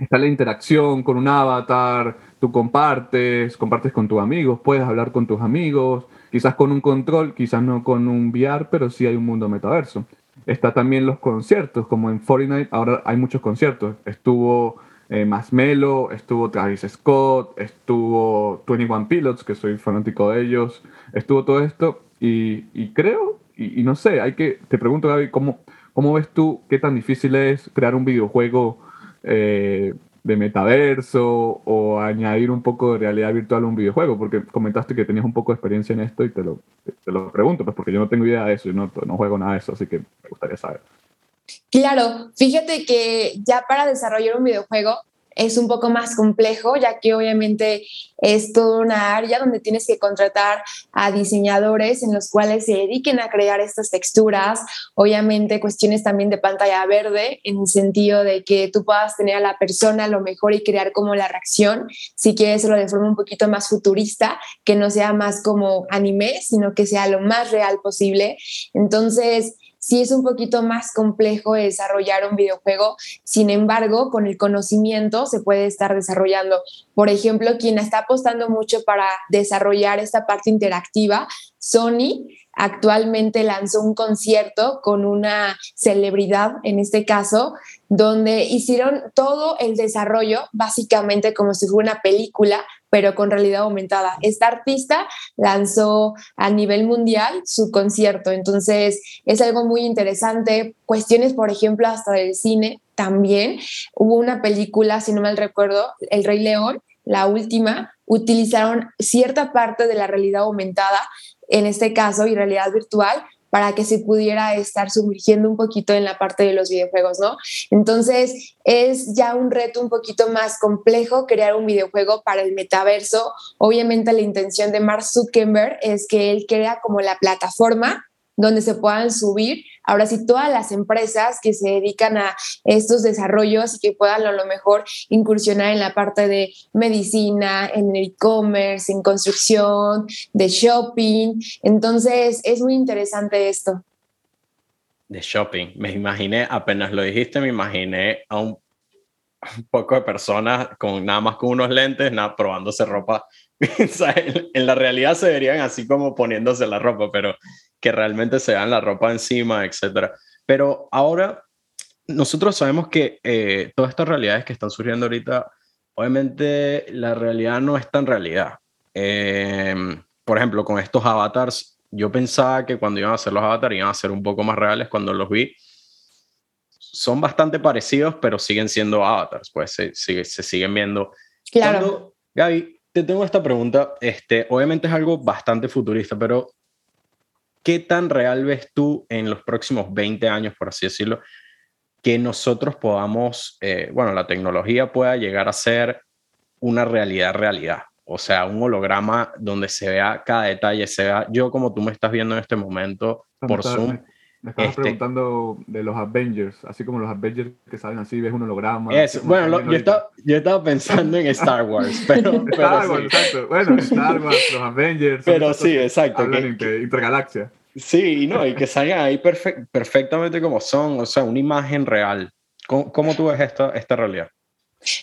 está la interacción con un avatar, tú compartes, compartes con tus amigos, puedes hablar con tus amigos, quizás con un control, quizás no con un VR, pero sí hay un mundo metaverso. Está también los conciertos, como en Fortnite, ahora hay muchos conciertos. Estuvo eh, Masmelo, estuvo Travis Scott, estuvo 21 Pilots, que soy fanático de ellos, estuvo todo esto y, creo, y, no sé, hay que, te pregunto Gaby, ¿cómo, ¿cómo ves tú qué tan difícil es crear un videojuego eh, de metaverso o añadir un poco de realidad virtual a un videojuego? Porque comentaste que tenías un poco de experiencia en esto y te lo, te lo pregunto, pues porque yo no tengo idea de eso, y no, no juego nada de eso, así que me gustaría saber. Claro, fíjate que ya para desarrollar un videojuego es un poco más complejo, ya que obviamente es toda una área donde tienes que contratar a diseñadores en los cuales se dediquen a crear estas texturas, obviamente cuestiones también de pantalla verde, en el sentido de que tú puedas tener a la persona lo mejor y crear como la reacción, si quieres hacerlo de forma un poquito más futurista, que no sea más como anime, sino que sea lo más real posible. Entonces, sí es un poquito más complejo desarrollar un videojuego, sin embargo, con el conocimiento se puede estar desarrollando. Por ejemplo, quien está apostando mucho para desarrollar esta parte interactiva, Sony actualmente lanzó un concierto con una celebridad, en este caso, donde hicieron todo el desarrollo básicamente como si fuera una película, pero con realidad aumentada. Esta artista lanzó a nivel mundial su concierto, entonces es algo muy interesante. Cuestiones, por ejemplo, hasta del cine también. Hubo una película, si no mal recuerdo, El Rey León, la última, utilizaron cierta parte de la realidad aumentada, en este caso, y realidad virtual, para que se pudiera estar sumergiendo un poquito en la parte de los videojuegos, ¿no? Entonces es ya un reto un poquito más complejo crear un videojuego para el metaverso. Obviamente la intención de Mark Zuckerberg es que él crea como la plataforma donde se puedan subir ahora sí todas las empresas que se dedican a estos desarrollos y que puedan a lo mejor incursionar en la parte de medicina, en el e-commerce, en construcción, de shopping. Entonces es muy interesante esto. De shopping. Me imaginé, apenas lo dijiste, me imaginé a un, poco de personas con nada más con unos lentes, nada, probándose ropa. en la realidad se verían así como poniéndose la ropa, pero que realmente se vean la ropa encima, etc. Pero ahora nosotros sabemos que eh, todas estas realidades que están surgiendo ahorita, obviamente la realidad no es tan realidad. Em, por ejemplo, con estos avatars, yo pensaba que cuando iban a hacer los avatars iban a ser un poco más reales cuando los vi. Son bastante parecidos, pero siguen siendo avatars, pues se, se, siguen viendo. Claro. Gaby, te tengo esta pregunta. Este, obviamente es algo bastante futurista, pero ¿qué tan real ves tú en los próximos 20 años, por así decirlo, que nosotros podamos, eh, bueno, la tecnología pueda llegar a ser una realidad, realidad? O sea, un holograma donde se vea cada detalle, se vea yo como tú me estás viendo en este momento por Zoom. Me, estabas este preguntando de los Avengers, así como los Avengers que salen así, ves un holograma. bueno, yo, estaba, yo, estaba, pensando en Star Wars, pero, Star Wars, exacto. Bueno, Star Wars, los Avengers. Pero sí, exacto. Hablan intergalaxia. Sí, no, y que salgan ahí perfectamente como son, o sea, una imagen real. ¿Cómo, cómo tú ves esta, esta realidad?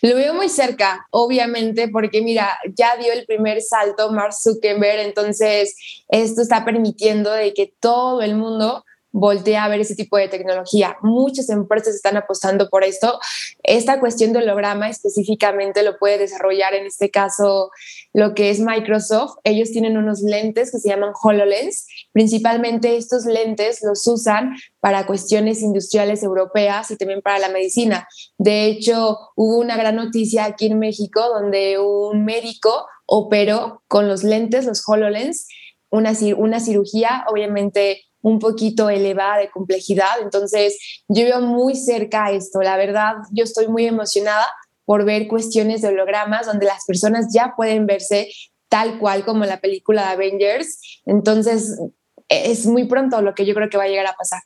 Lo veo muy cerca, obviamente, porque mira, ya dio el primer salto Mark Zuckerberg, entonces esto está permitiendo de que todo el mundo voltea a ver ese tipo de tecnología. Muchas empresas están apostando por esto. Esta cuestión de holograma específicamente lo puede desarrollar en este caso lo que es Microsoft. Ellos tienen unos lentes que se llaman HoloLens. Principalmente estos lentes los usan para cuestiones industriales europeas y también para la medicina. De hecho, hubo una gran noticia aquí en México donde un médico operó con los lentes, los HoloLens, una, una cirugía, obviamente un poquito elevada de complejidad. Entonces, yo veo muy cerca esto. La verdad, yo estoy muy emocionada por ver cuestiones de hologramas donde las personas ya pueden verse tal cual como la película de Avengers. Entonces, es muy pronto lo que yo creo que va a llegar a pasar.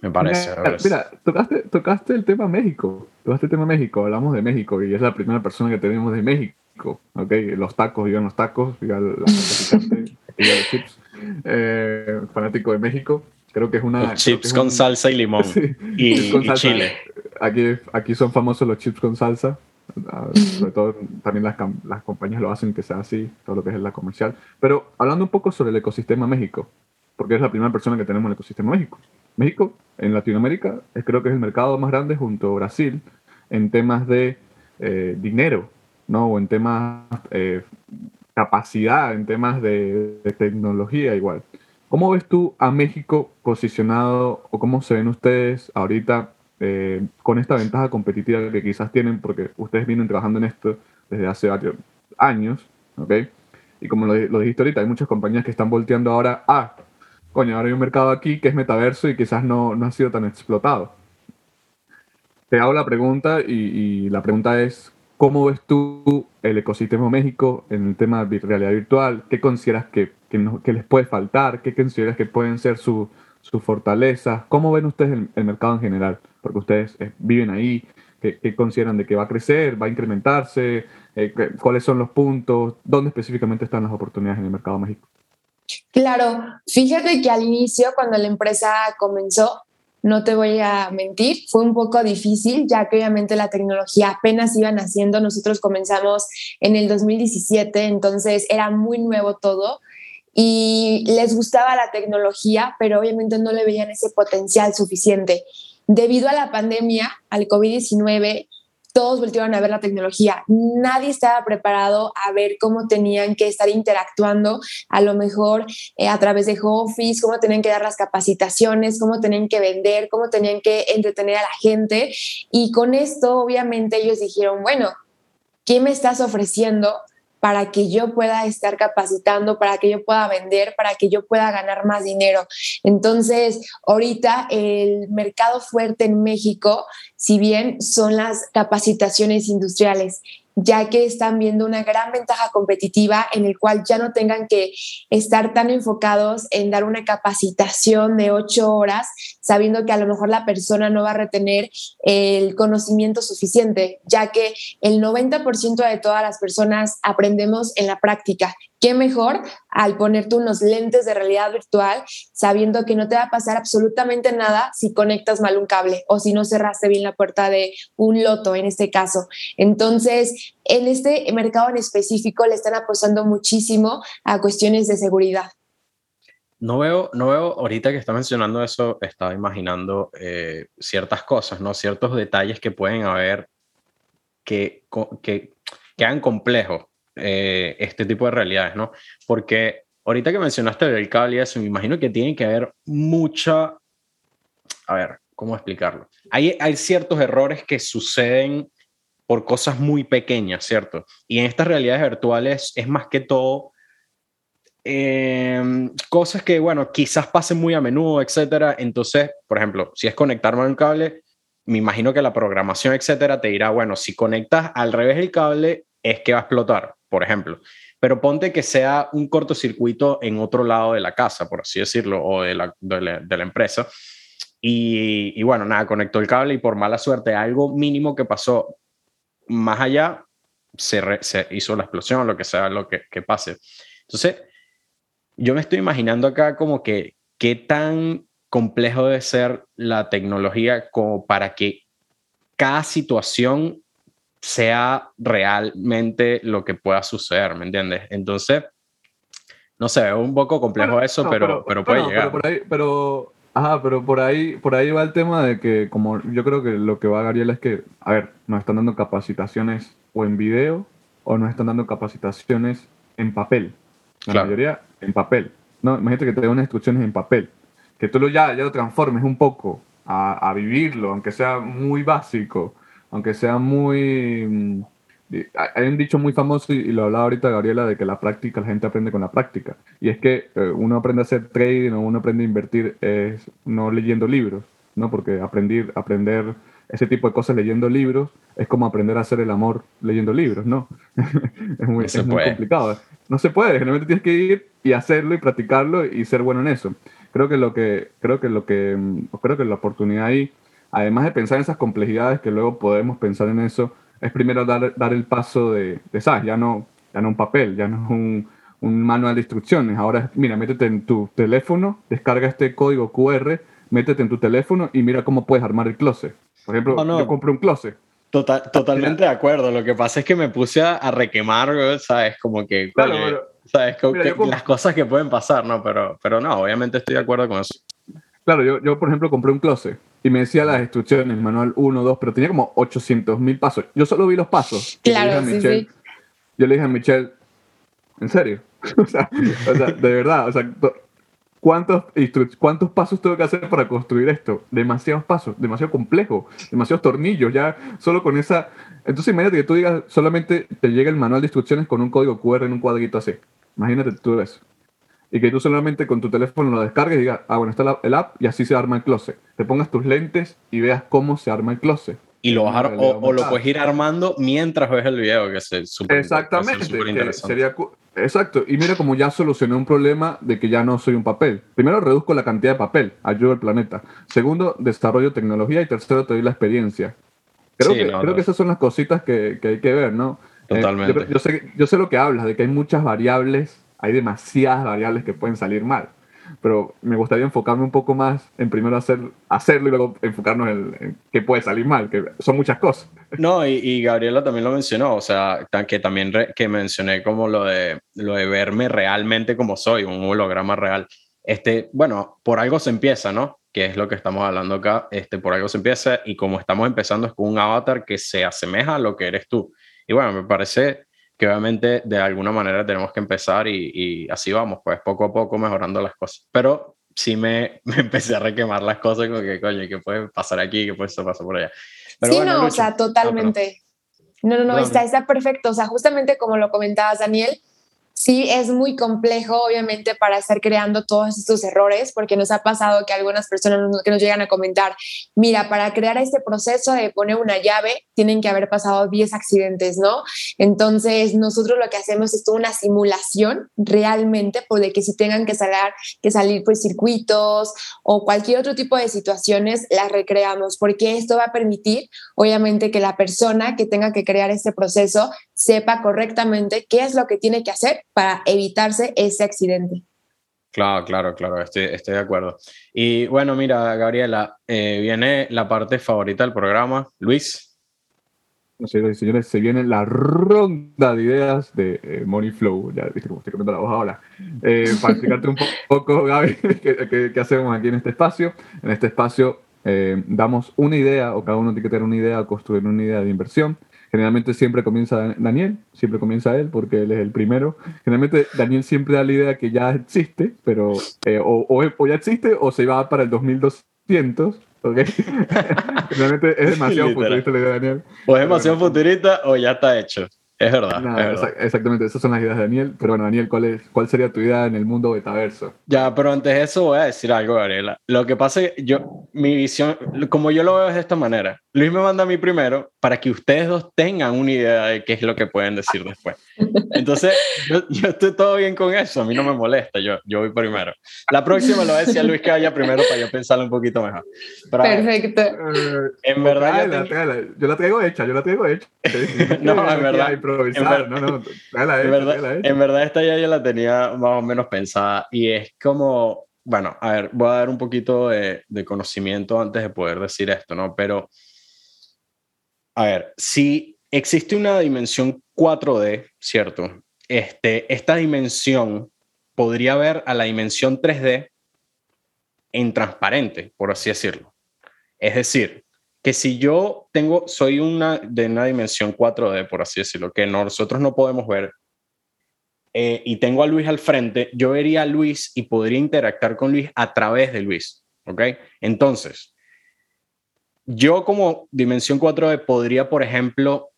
Me parece. Mira, tocaste, tocaste el tema México. Tocaste el tema México. Hablamos de México y es la primera persona que tenemos de México. Okay, los tacos, digan los tacos, digan los chips. Eh, fanático de México. Creo que es una. chips con salsa y limón. y, chile. Aquí, aquí son famosos los chips con salsa. Ah, sobre todo también las, las, compañías lo hacen que sea así, todo lo que es la comercial. Pero hablando un poco sobre el ecosistema México, porque es la primera persona que tenemos en el ecosistema México. México, en Latinoamérica, creo que es el mercado más grande junto a Brasil en temas de eh, dinero, ¿no? O en temas eh, capacidad, en temas de, tecnología igual. ¿Cómo ves tú a México posicionado o cómo se ven ustedes ahorita eh, con esta ventaja competitiva que quizás tienen porque ustedes vienen trabajando en esto desde hace varios años, ¿ok? Y como lo, dijiste ahorita, hay muchas compañías que están volteando ahora a, coño, ahora hay un mercado aquí que es metaverso y quizás no, no ha sido tan explotado. Te hago la pregunta y la pregunta es, ¿Cómo ves tú el ecosistema México en el tema de realidad virtual? ¿Qué consideras que, les puede faltar? ¿Qué consideras que pueden ser sus fortalezas? ¿Cómo ven ustedes el, mercado en general? Porque ustedes eh, viven ahí. ¿Qué, consideran de que va a crecer? ¿Va a incrementarse? Eh, ¿Cuáles son los puntos? ¿Dónde específicamente están las oportunidades en el mercado México? Claro, fíjate que al inicio, cuando la empresa comenzó, no te voy a mentir, fue un poco difícil, ya que obviamente la tecnología apenas iba naciendo. Nosotros comenzamos en el 2017, entonces era muy nuevo todo y les gustaba la tecnología, pero obviamente no le veían ese potencial suficiente. Debido a la pandemia, al COVID-19, todos volvieron a ver la tecnología. Nadie estaba preparado a ver cómo tenían que estar interactuando, a lo mejor eh, a través de Office, cómo tenían que dar las capacitaciones, cómo tenían que vender, cómo tenían que entretener a la gente. Y con esto, obviamente, ellos dijeron, bueno, ¿qué me estás ofreciendo? Para que yo pueda estar capacitando, para que yo pueda vender, para que yo pueda ganar más dinero. Entonces, ahorita el mercado fuerte en México, si bien son las capacitaciones industriales, ya que están viendo una gran ventaja competitiva en el cual ya no tengan que estar tan enfocados en dar una capacitación de ocho horas, sabiendo que a lo mejor la persona no va a retener el conocimiento suficiente, ya que el 90% de todas las personas aprendemos en la práctica ¿Qué mejor al ponerte unos lentes de realidad virtual sabiendo que no te va a pasar absolutamente nada si conectas mal un cable o si no cerraste bien la puerta de un loto en este caso? Entonces, en este mercado en específico le están apostando muchísimo a cuestiones de seguridad. No veo, no veo, ahorita que está mencionando eso, estaba imaginando eh, ciertas cosas, ¿no? Ciertos detalles que pueden haber que, que, que hagan complejo eh, este tipo de realidades, ¿no? Porque ahorita que mencionaste el cable y eso, me imagino que tiene que haber mucha, a ver, ¿cómo explicarlo? Hay, hay ciertos errores que suceden por cosas muy pequeñas, ¿cierto? Y en estas realidades virtuales es más que todo em, cosas que, bueno, quizás pasen muy a menudo, etcétera. Entonces, por ejemplo, si es conectarme a un cable, me imagino que la programación, etcétera, te dirá, bueno, si conectas al revés el cable, es que va a explotar por ejemplo. Pero ponte que sea un cortocircuito en otro lado de la casa, por así decirlo, o de la, de la, empresa. Y, bueno, nada, conectó el cable y por mala suerte, algo mínimo que pasó más allá, se, se hizo la explosión, lo que sea, lo que, que pase. Entonces, yo me estoy imaginando acá como que qué tan complejo debe ser la tecnología como para que cada situación sea realmente lo que pueda suceder, ¿me entiendes? Entonces, no sé, es un poco complejo eso, pero, pero, puede llegar. Pero por ahí, pero, ajá, pero por ahí, por ahí va el tema de que, como yo creo que lo que va Gabriel es que, a ver, nos están dando capacitaciones o en video o nos están dando capacitaciones en papel. La mayoría en papel. No, imagínate que te den unas instrucciones en papel. Que tú lo ya, ya lo transformes un poco a, a vivirlo, aunque sea muy básico aunque sea muy... Mm, hay un dicho muy famoso y, lo hablaba ahorita Gabriela de que la práctica, la gente aprende con la práctica. Y es que eh, uno aprende a hacer trading o uno aprende a invertir es no leyendo libros, ¿no? Porque aprender, aprender ese tipo de cosas leyendo libros es como aprender a hacer el amor leyendo libros, ¿no? es muy, es muy complicado. No se puede, generalmente tienes que ir y hacerlo y practicarlo y ser bueno en eso. Creo que lo que, creo que lo que, mm, creo que la oportunidad ahí además de pensar en esas complejidades que luego podemos pensar en eso, es primero dar, dar el paso de, de ¿sabes? Ya no, ya no un papel, ya no es un, un manual de instrucciones. Ahora, mira, métete en tu teléfono, descarga este código QR, métete en tu teléfono y mira cómo puedes armar el closet. Por ejemplo, yo compré un closet. Total, totalmente de acuerdo. Lo que pasa es que me puse a, requemar, ¿sabes? Como que, ¿sabes? las cosas que pueden pasar, ¿no? Pero, pero no, obviamente estoy de acuerdo con eso. Claro, yo, yo por ejemplo compré un closet y me decía las instrucciones, manual 1, 2, pero tenía como 800 mil pasos. Yo solo vi los pasos. Claro, sí, sí. Yo le dije a Michelle, ¿en serio? o, sea, de verdad, o sea, ¿cuántos, ¿cuántos pasos tengo que hacer para construir esto? Demasiados pasos, demasiado complejo, demasiados tornillos, ya solo con esa... Entonces imagínate que tú digas, solamente te llega el manual de instrucciones con un código QR en un cuadrito así. Imagínate tú eso y que tú solamente con tu teléfono lo descargues y digas, ah, bueno, está el app y así se arma el closet. Te pongas tus lentes y veas cómo se arma el closet. Y lo vas o, lo puedes ir armando mientras ves el video, que es súper Exactamente, sería Exacto, y mira como ya solucioné un problema de que ya no soy un papel. Primero, reduzco la cantidad de papel, ayudo al planeta. Segundo, desarrollo tecnología y tercero, te doy la experiencia. Creo, que, creo que esas son las cositas que, que hay que ver, ¿no? Eh, Totalmente. yo, sé, yo sé lo que hablas, de que hay muchas variables hay demasiadas variables que pueden salir mal. Pero me gustaría enfocarme un poco más en primero hacer, hacerlo y luego enfocarnos en, qué puede salir mal, que son muchas cosas. No, y, Gabriela también lo mencionó, o sea, que también que mencioné como lo de, lo de verme realmente como soy, un holograma real. Este, bueno, por algo se empieza, ¿no? Que es lo que estamos hablando acá, este, por algo se empieza y como estamos empezando es con un avatar que se asemeja a lo que eres tú. Y bueno, me parece que obviamente de alguna manera tenemos que empezar y, así vamos, pues poco a poco mejorando las cosas. Pero sí me, me empecé a requemar las cosas como que, coño, ¿qué puede pasar aquí? ¿Qué puede pasar por allá? sí, no, o sea, totalmente. No, no, no, está, está perfecto. O sea, justamente como lo comentabas, Daniel, sí es muy complejo, obviamente, para estar creando todos estos errores, porque nos ha pasado que algunas personas que nos llegan a comentar, mira, para crear este proceso de poner una llave, tienen que haber pasado 10 accidentes, ¿no? Entonces, nosotros lo que hacemos es toda una simulación realmente, por de que si tengan que salir, que salir pues circuitos o cualquier otro tipo de situaciones, las recreamos, porque esto va a permitir, obviamente, que la persona que tenga que crear este proceso sepa correctamente qué es lo que tiene que hacer para evitarse ese accidente. Claro, claro, claro, estoy, estoy de acuerdo. Y bueno, mira, Gabriela, eh, viene la parte favorita del programa. Luis. Sé, y señores, se viene la ronda de ideas de eh, Money Flow. Ya viste cómo estoy comiendo la voz ahora. Eh, para explicarte un poco, Gaby, qué, qué, hacemos aquí en este espacio. En este espacio damos una idea, o cada uno tiene que tener una idea, construir una idea de inversión. Generalmente siempre comienza Daniel, siempre comienza él porque él es el primero. Generalmente Daniel siempre da la idea que ya existe, pero eh, o, ya existe o se va para el 2200. ¿okay? Generalmente es demasiado futurista la idea de Daniel. O es demasiado futurista o ya está hecho. Es verdad, Exactamente, esas son las ideas de Daniel. Pero bueno, Daniel, ¿cuál, es, ¿cuál sería tu idea en el mundo metaverso? Ya, pero antes de eso voy a decir algo, Gabriela. Lo que pasa es que yo, mi visión, como yo lo veo es de esta manera. Luis me manda a mí primero para que ustedes dos tengan una idea de qué es lo que pueden decir después. Entonces, yo, estoy todo bien con eso, a mí no me molesta, yo, yo voy primero. La próxima lo voy a decir a Luis que vaya primero para yo pensarlo un poquito mejor. Perfecto. en verdad... yo, la traigo hecha, yo la traigo hecha. no, en verdad... En, no, no, verdad, en verdad esta ya yo la tenía más o menos pensada y es como... Bueno, a ver, voy a dar un poquito de, de conocimiento antes de poder decir esto, ¿no? Pero a ver, si existe una dimensión 4D, ¿cierto? Este, esta dimensión podría ver a la dimensión 3D en transparente, por así decirlo. Es decir, que si yo tengo, soy una de una dimensión 4D, por así decirlo, que nosotros no podemos ver, eh, y tengo a Luis al frente, yo vería a Luis y podría interactuar con Luis a través de Luis, ¿ok? Entonces, yo como dimensión 4D podría, por ejemplo,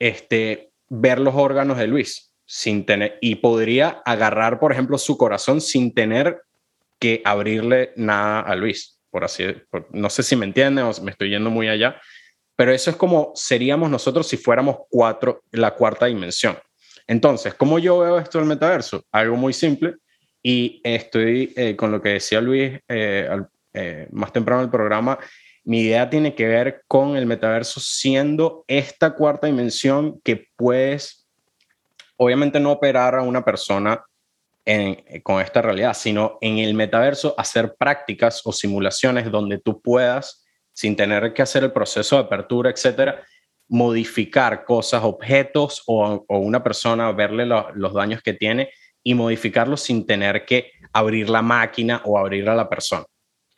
este, ver los órganos de Luis sin tener, y podría agarrar, por ejemplo, su corazón sin tener que abrirle nada a Luis, por así, no sé si me entienden o me estoy yendo muy allá, pero eso es como seríamos nosotros si fuéramos cuatro, la cuarta dimensión. Entonces, ¿cómo yo veo esto del metaverso? Algo muy simple y estoy eh, con lo que decía Luis eh, eh, más temprano en el programa, mi idea tiene que ver con el metaverso siendo esta cuarta dimensión que puedes, obviamente no operar a una persona con esta realidad, sino en el metaverso hacer prácticas o simulaciones donde tú puedas, sin tener que hacer el proceso de apertura, etcétera, modificar cosas, objetos o, una persona, verle los daños que tiene y modificarlos sin tener que abrir la máquina o abrir a la persona.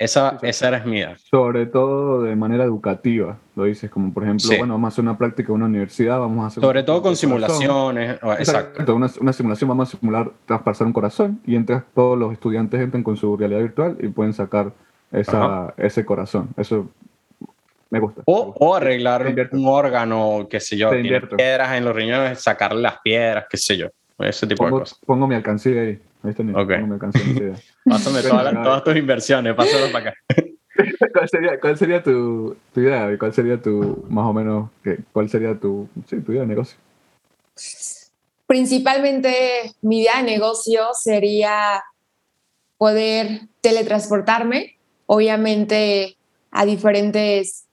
Esa, esa era mía. Sobre todo de manera educativa, lo dices, como por ejemplo, bueno, vamos a hacer una práctica en una universidad, vamos a hacer... Sobre todo con simulaciones, exacto. Una, una, simulación, vamos a simular traspasar un corazón y entras, todos los estudiantes entran con su realidad virtual y pueden sacar esa, ese corazón. Eso me gusta. O, o arreglar un órgano, qué sé yo, piedras en los riñones, sacarle las piedras, qué sé yo, ese tipo de cosas. Pongo mi alcancía ahí. Ahí okay. Pásame todas, tus inversiones, pásalo para acá. ¿Cuál sería, cuál sería tu, tu, idea? ¿Cuál sería tu, más o menos, qué, cuál sería tu, sí, tu idea de negocio? Principalmente mi idea de negocio sería poder teletransportarme, obviamente a diferentes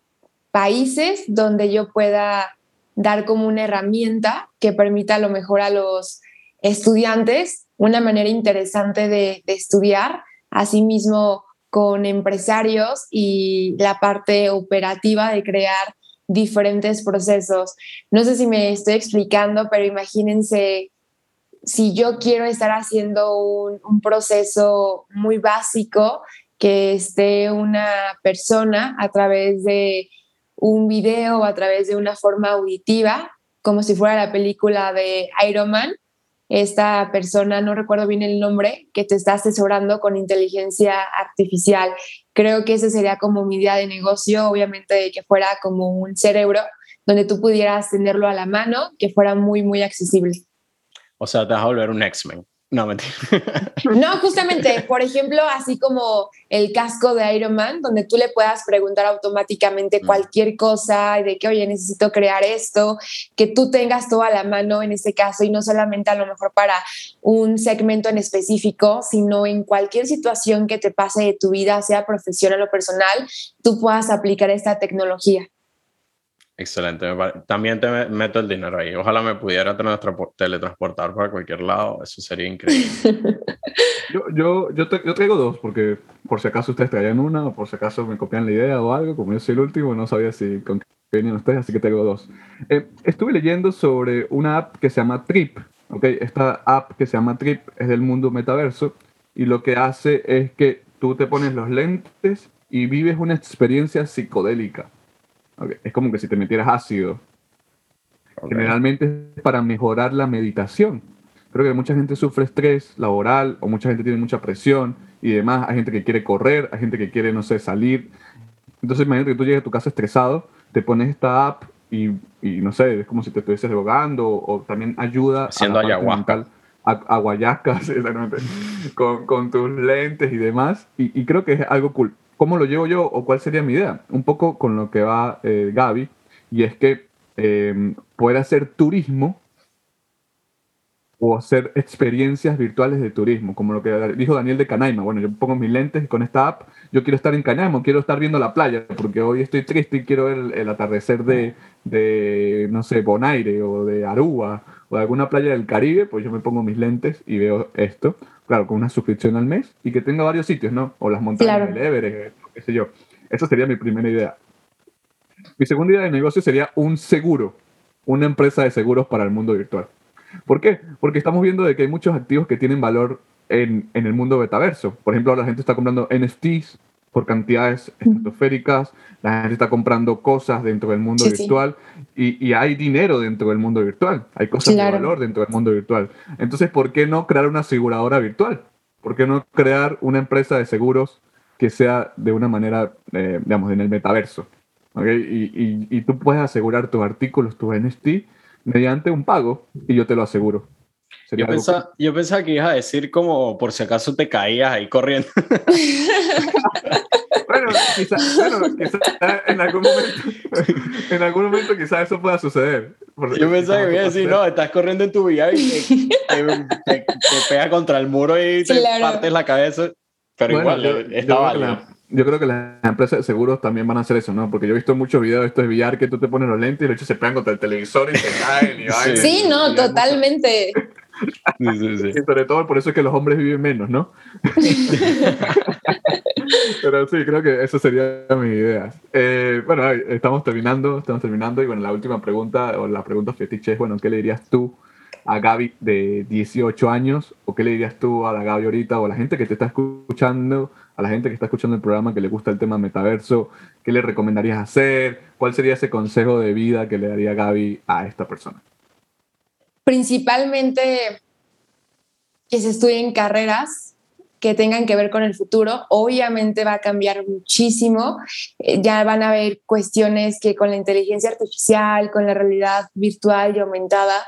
países donde yo pueda dar como una herramienta que permita a lo mejor a los estudiantes una manera interesante de, estudiar, asimismo con empresarios y la parte operativa de crear diferentes procesos. No sé si me estoy explicando, pero imagínense si yo quiero estar haciendo un, un, proceso muy básico, que esté una persona a través de un video o a través de una forma auditiva, como si fuera la película de Iron Man, esta persona, no recuerdo bien el nombre, que te está asesorando con inteligencia artificial. Creo que ese sería como mi idea de negocio, obviamente que fuera como un cerebro donde tú pudieras tenerlo a la mano, que fuera muy, muy accesible. O sea, te vas a volver un X-Men. No, mentira. No, justamente, por ejemplo, así como el casco de Iron Man, donde tú le puedas preguntar automáticamente mm. cualquier cosa de que, oye, necesito crear esto, que tú tengas todo a la mano en este caso y no solamente a lo mejor para un segmento en específico, sino en cualquier situación que te pase de tu vida, sea profesional o personal, tú puedas aplicar esta tecnología. Excelente. También te meto el dinero ahí. Ojalá me pudiera teletransportar para cualquier lado. Eso sería increíble. yo, yo, yo, traigo dos, porque por si acaso ustedes traían una, o por si acaso me copian la idea o algo. Como yo soy el último, no sabía si con qué venían ustedes, así que traigo dos. Eh, estuve leyendo sobre una app que se llama Trip. ¿okay? Esta app que se llama Trip es del mundo metaverso y lo que hace es que tú te pones los lentes y vives una experiencia psicodélica. Es como que si te metieras ácido. Generalmente es para mejorar la meditación. Creo que mucha gente sufre estrés laboral o mucha gente tiene mucha presión y demás. Hay gente que quiere correr, hay gente que quiere, no sé, salir. Entonces imagínate que tú llegas a tu casa estresado, te pones esta app y, y no sé, es como si te estuvieses drogando o, también ayuda Haciendo a ayahuasca. aguayascas, exactamente, con, con, tus lentes y demás. Y, y creo que es algo cool. ¿Cómo lo llevo yo o cuál sería mi idea? Un poco con lo que va eh, Gaby, y es que eh, poder hacer turismo o hacer experiencias virtuales de turismo, como lo que dijo Daniel de Canaima. Bueno, yo pongo mis lentes y con esta app yo quiero estar en Canaima, quiero estar viendo la playa, porque hoy estoy triste y quiero ver el, atardecer de, de, no sé, Bonaire o de Aruba o de alguna playa del Caribe, pues yo me pongo mis lentes y veo esto claro, con una suscripción al mes y que tenga varios sitios, ¿no? O las montañas del Everest, qué sé yo. Esa sería mi primera idea. Mi segunda idea de negocio sería un seguro, una empresa de seguros para el mundo virtual. ¿Por qué? Porque estamos viendo de que hay muchos activos que tienen valor en, en el mundo metaverso. Por ejemplo, la gente está comprando NFTs, por cantidades estratosféricas, la gente está comprando cosas dentro del mundo virtual Y, y, hay dinero dentro del mundo virtual, hay cosas de valor dentro del mundo virtual. Entonces, ¿por qué no crear una aseguradora virtual? ¿Por qué no crear una empresa de seguros que sea de una manera, eh, digamos, en el metaverso? ¿okay? Y, y, y tú puedes asegurar tus artículos, tus NFT, mediante un pago y yo te lo aseguro. Yo pensaba, yo pensaba, que ibas a decir como por si acaso te caías ahí corriendo. bueno, quizás bueno, quizá en algún momento, en algún momento quizás eso pueda suceder. Yo pensaba que iba a decir, no, estás corriendo en tu vía y te, pegas contra el muro y te partes la cabeza, pero igual yo, está yo creo que las empresas de seguros también van a hacer eso, ¿no? Porque yo he visto muchos videos de estos de VR que tú te pones los lentes y de hecho se pegan contra el televisor y se caen y Sí, sí no, totalmente. Sí, sí, Y sobre todo por eso es que los hombres viven menos, ¿no? Pero sí, creo que eso sería mi idea. Eh, bueno, estamos terminando, estamos terminando y bueno, la última pregunta o la pregunta fetiche es, bueno, ¿qué le dirías tú a Gaby de 18 años o qué le dirías tú a la Gaby ahorita o a la gente que te está escuchando, a la gente que está escuchando el programa que le gusta el tema metaverso, qué le recomendarías hacer? ¿Cuál sería ese consejo de vida que le daría Gaby a esta persona? principalmente que se estudien carreras que tengan que ver con el futuro. Obviamente va a cambiar muchísimo. Eh, ya van a haber cuestiones que con la inteligencia artificial, con la realidad virtual y aumentada,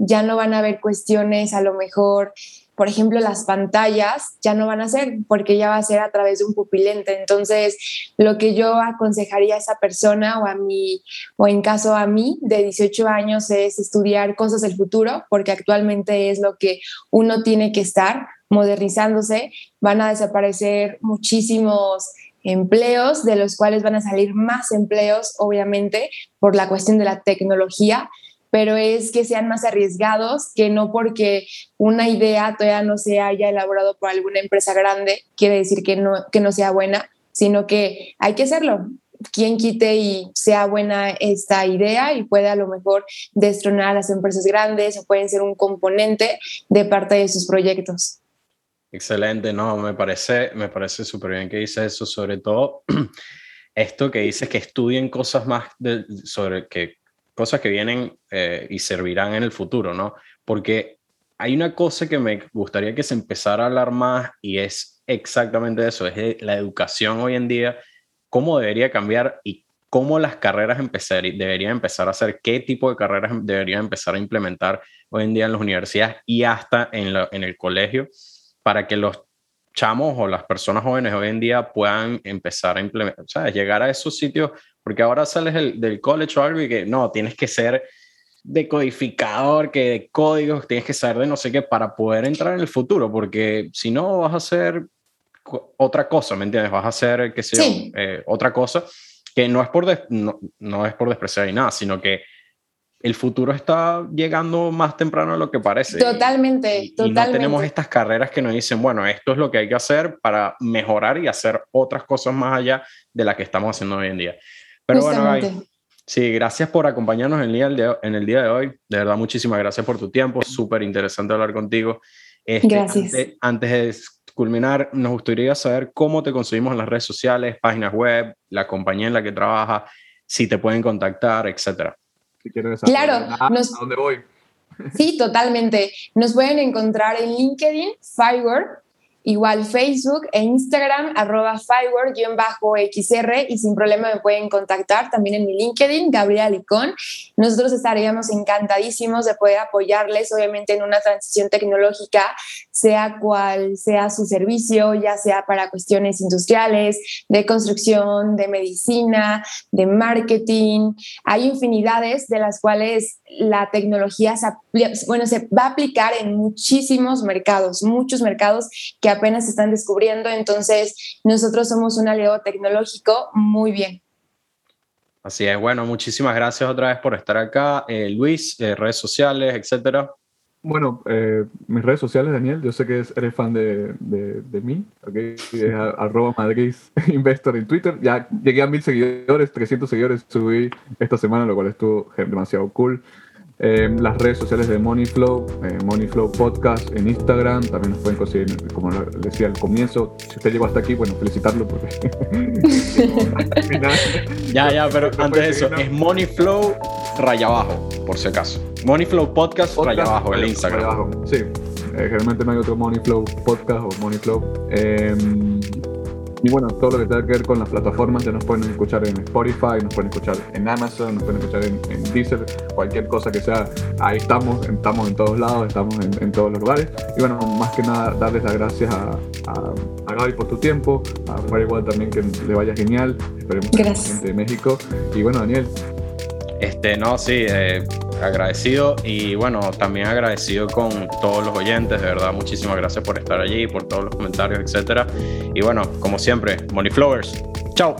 ya no van a haber cuestiones a lo mejor por ejemplo, las pantallas ya no van a ser porque ya va a ser a través de un pupilente. Entonces, lo que yo aconsejaría a esa persona o a mí, o en caso a mí de 18 años es estudiar cosas del futuro, porque actualmente es lo que uno tiene que estar modernizándose. Van a desaparecer muchísimos empleos, de los cuales van a salir más empleos, obviamente, por la cuestión de la tecnología pero es que sean más arriesgados, que no porque una idea todavía no se haya elaborado por alguna empresa grande, quiere decir que no, que no sea buena, sino que hay que hacerlo. Quien quite y sea buena esta idea y puede a lo mejor destronar a las empresas grandes o pueden ser un componente de parte de sus proyectos. Excelente, no, me parece, me parece súper bien que dices eso, sobre todo esto que dices que estudien cosas más de, sobre que cosas que vienen eh, y servirán en el futuro, ¿no? Porque hay una cosa que me gustaría que se empezara a hablar más y es exactamente eso, es la educación hoy en día, cómo debería cambiar y cómo las carreras empezar, deberían empezar a hacer, qué tipo de carreras deberían empezar a implementar hoy en día en las universidades y hasta en, en el colegio para que los chamos o las personas jóvenes hoy en día puedan empezar a implementar, sea, llegar a esos sitios, porque ahora sales del, del college o algo y que no, tienes que ser decodificador, que de códigos, tienes que saber de no sé qué para poder entrar en el futuro, porque si no vas a hacer otra cosa, ¿me entiendes? Vas a hacer, qué sé yo, eh, otra cosa que no es por, no, no, es por despreciar y nada, sino que el futuro está llegando más temprano de lo que parece. Totalmente, totalmente. no tenemos estas carreras que nos dicen, bueno, esto es lo que hay que hacer para mejorar y hacer otras cosas más allá de las que estamos haciendo hoy en día. Pero bueno, sí, gracias por acompañarnos en el, día de, en el día de hoy. De verdad, muchísimas gracias por tu tiempo. Súper interesante hablar contigo. Este, gracias. Antes, antes de culminar, nos gustaría saber cómo te conseguimos en las redes sociales, páginas web, la compañía en la que trabajas, si te pueden contactar, etcétera. Si quieres claro, a, dónde voy. Sí, totalmente. Nos pueden encontrar en LinkedIn, Fiverr, Igual Facebook e Instagram, arroba Fiverr-XR y sin problema me pueden contactar también en mi LinkedIn, Gabriela Licón. Nosotros estaríamos encantadísimos de poder apoyarles, obviamente, en una transición tecnológica, sea cual sea su servicio, ya sea para cuestiones industriales, de construcción, de medicina, de marketing. Hay infinidades de las cuales la tecnología se, bueno, se va a aplicar en muchísimos mercados, muchos mercados que apenas están descubriendo. Entonces, nosotros somos un aliado tecnológico muy bien. Así es, bueno, muchísimas gracias otra vez por estar acá. Eh, Luis, eh, redes sociales, etcétera. Bueno, eh, mis redes sociales, Daniel, yo sé que eres fan de, de, mí, ¿okay? es arroba Madrid Investor en Twitter. Ya llegué a mil seguidores, 300 seguidores subí esta semana, lo cual estuvo demasiado cool. Eh, las redes sociales de Moneyflow, eh, Moneyflow Podcast en Instagram, también nos pueden conseguir, como decía al comienzo, si usted llegó hasta aquí, bueno, felicitarlo porque... ya, ya, pero antes de eso, es Moneyflow raya abajo, por si acaso. Moneyflow Podcast, raya abajo, el Instagram. abajo. Sí, eh, generalmente no hay otro Moneyflow Podcast o Moneyflow. Y bueno, todo lo que tenga que ver con las plataformas ya nos pueden escuchar en Spotify, nos pueden escuchar en Amazon, nos pueden escuchar en, en Deezer, cualquier cosa que sea. Ahí estamos, estamos en todos lados, estamos en, todos los lugares. Y bueno, más que nada, darles las gracias a, a, Gaby por tu tiempo, a Firewall también que le vaya genial. Esperemos que gente de México. Y bueno, Daniel. Este, no, sí, eh, agradecido y bueno, también agradecido con todos los oyentes, de verdad, muchísimas gracias por estar allí, por todos los comentarios, etcétera. Y bueno, como siempre, Money Flowers. Chao.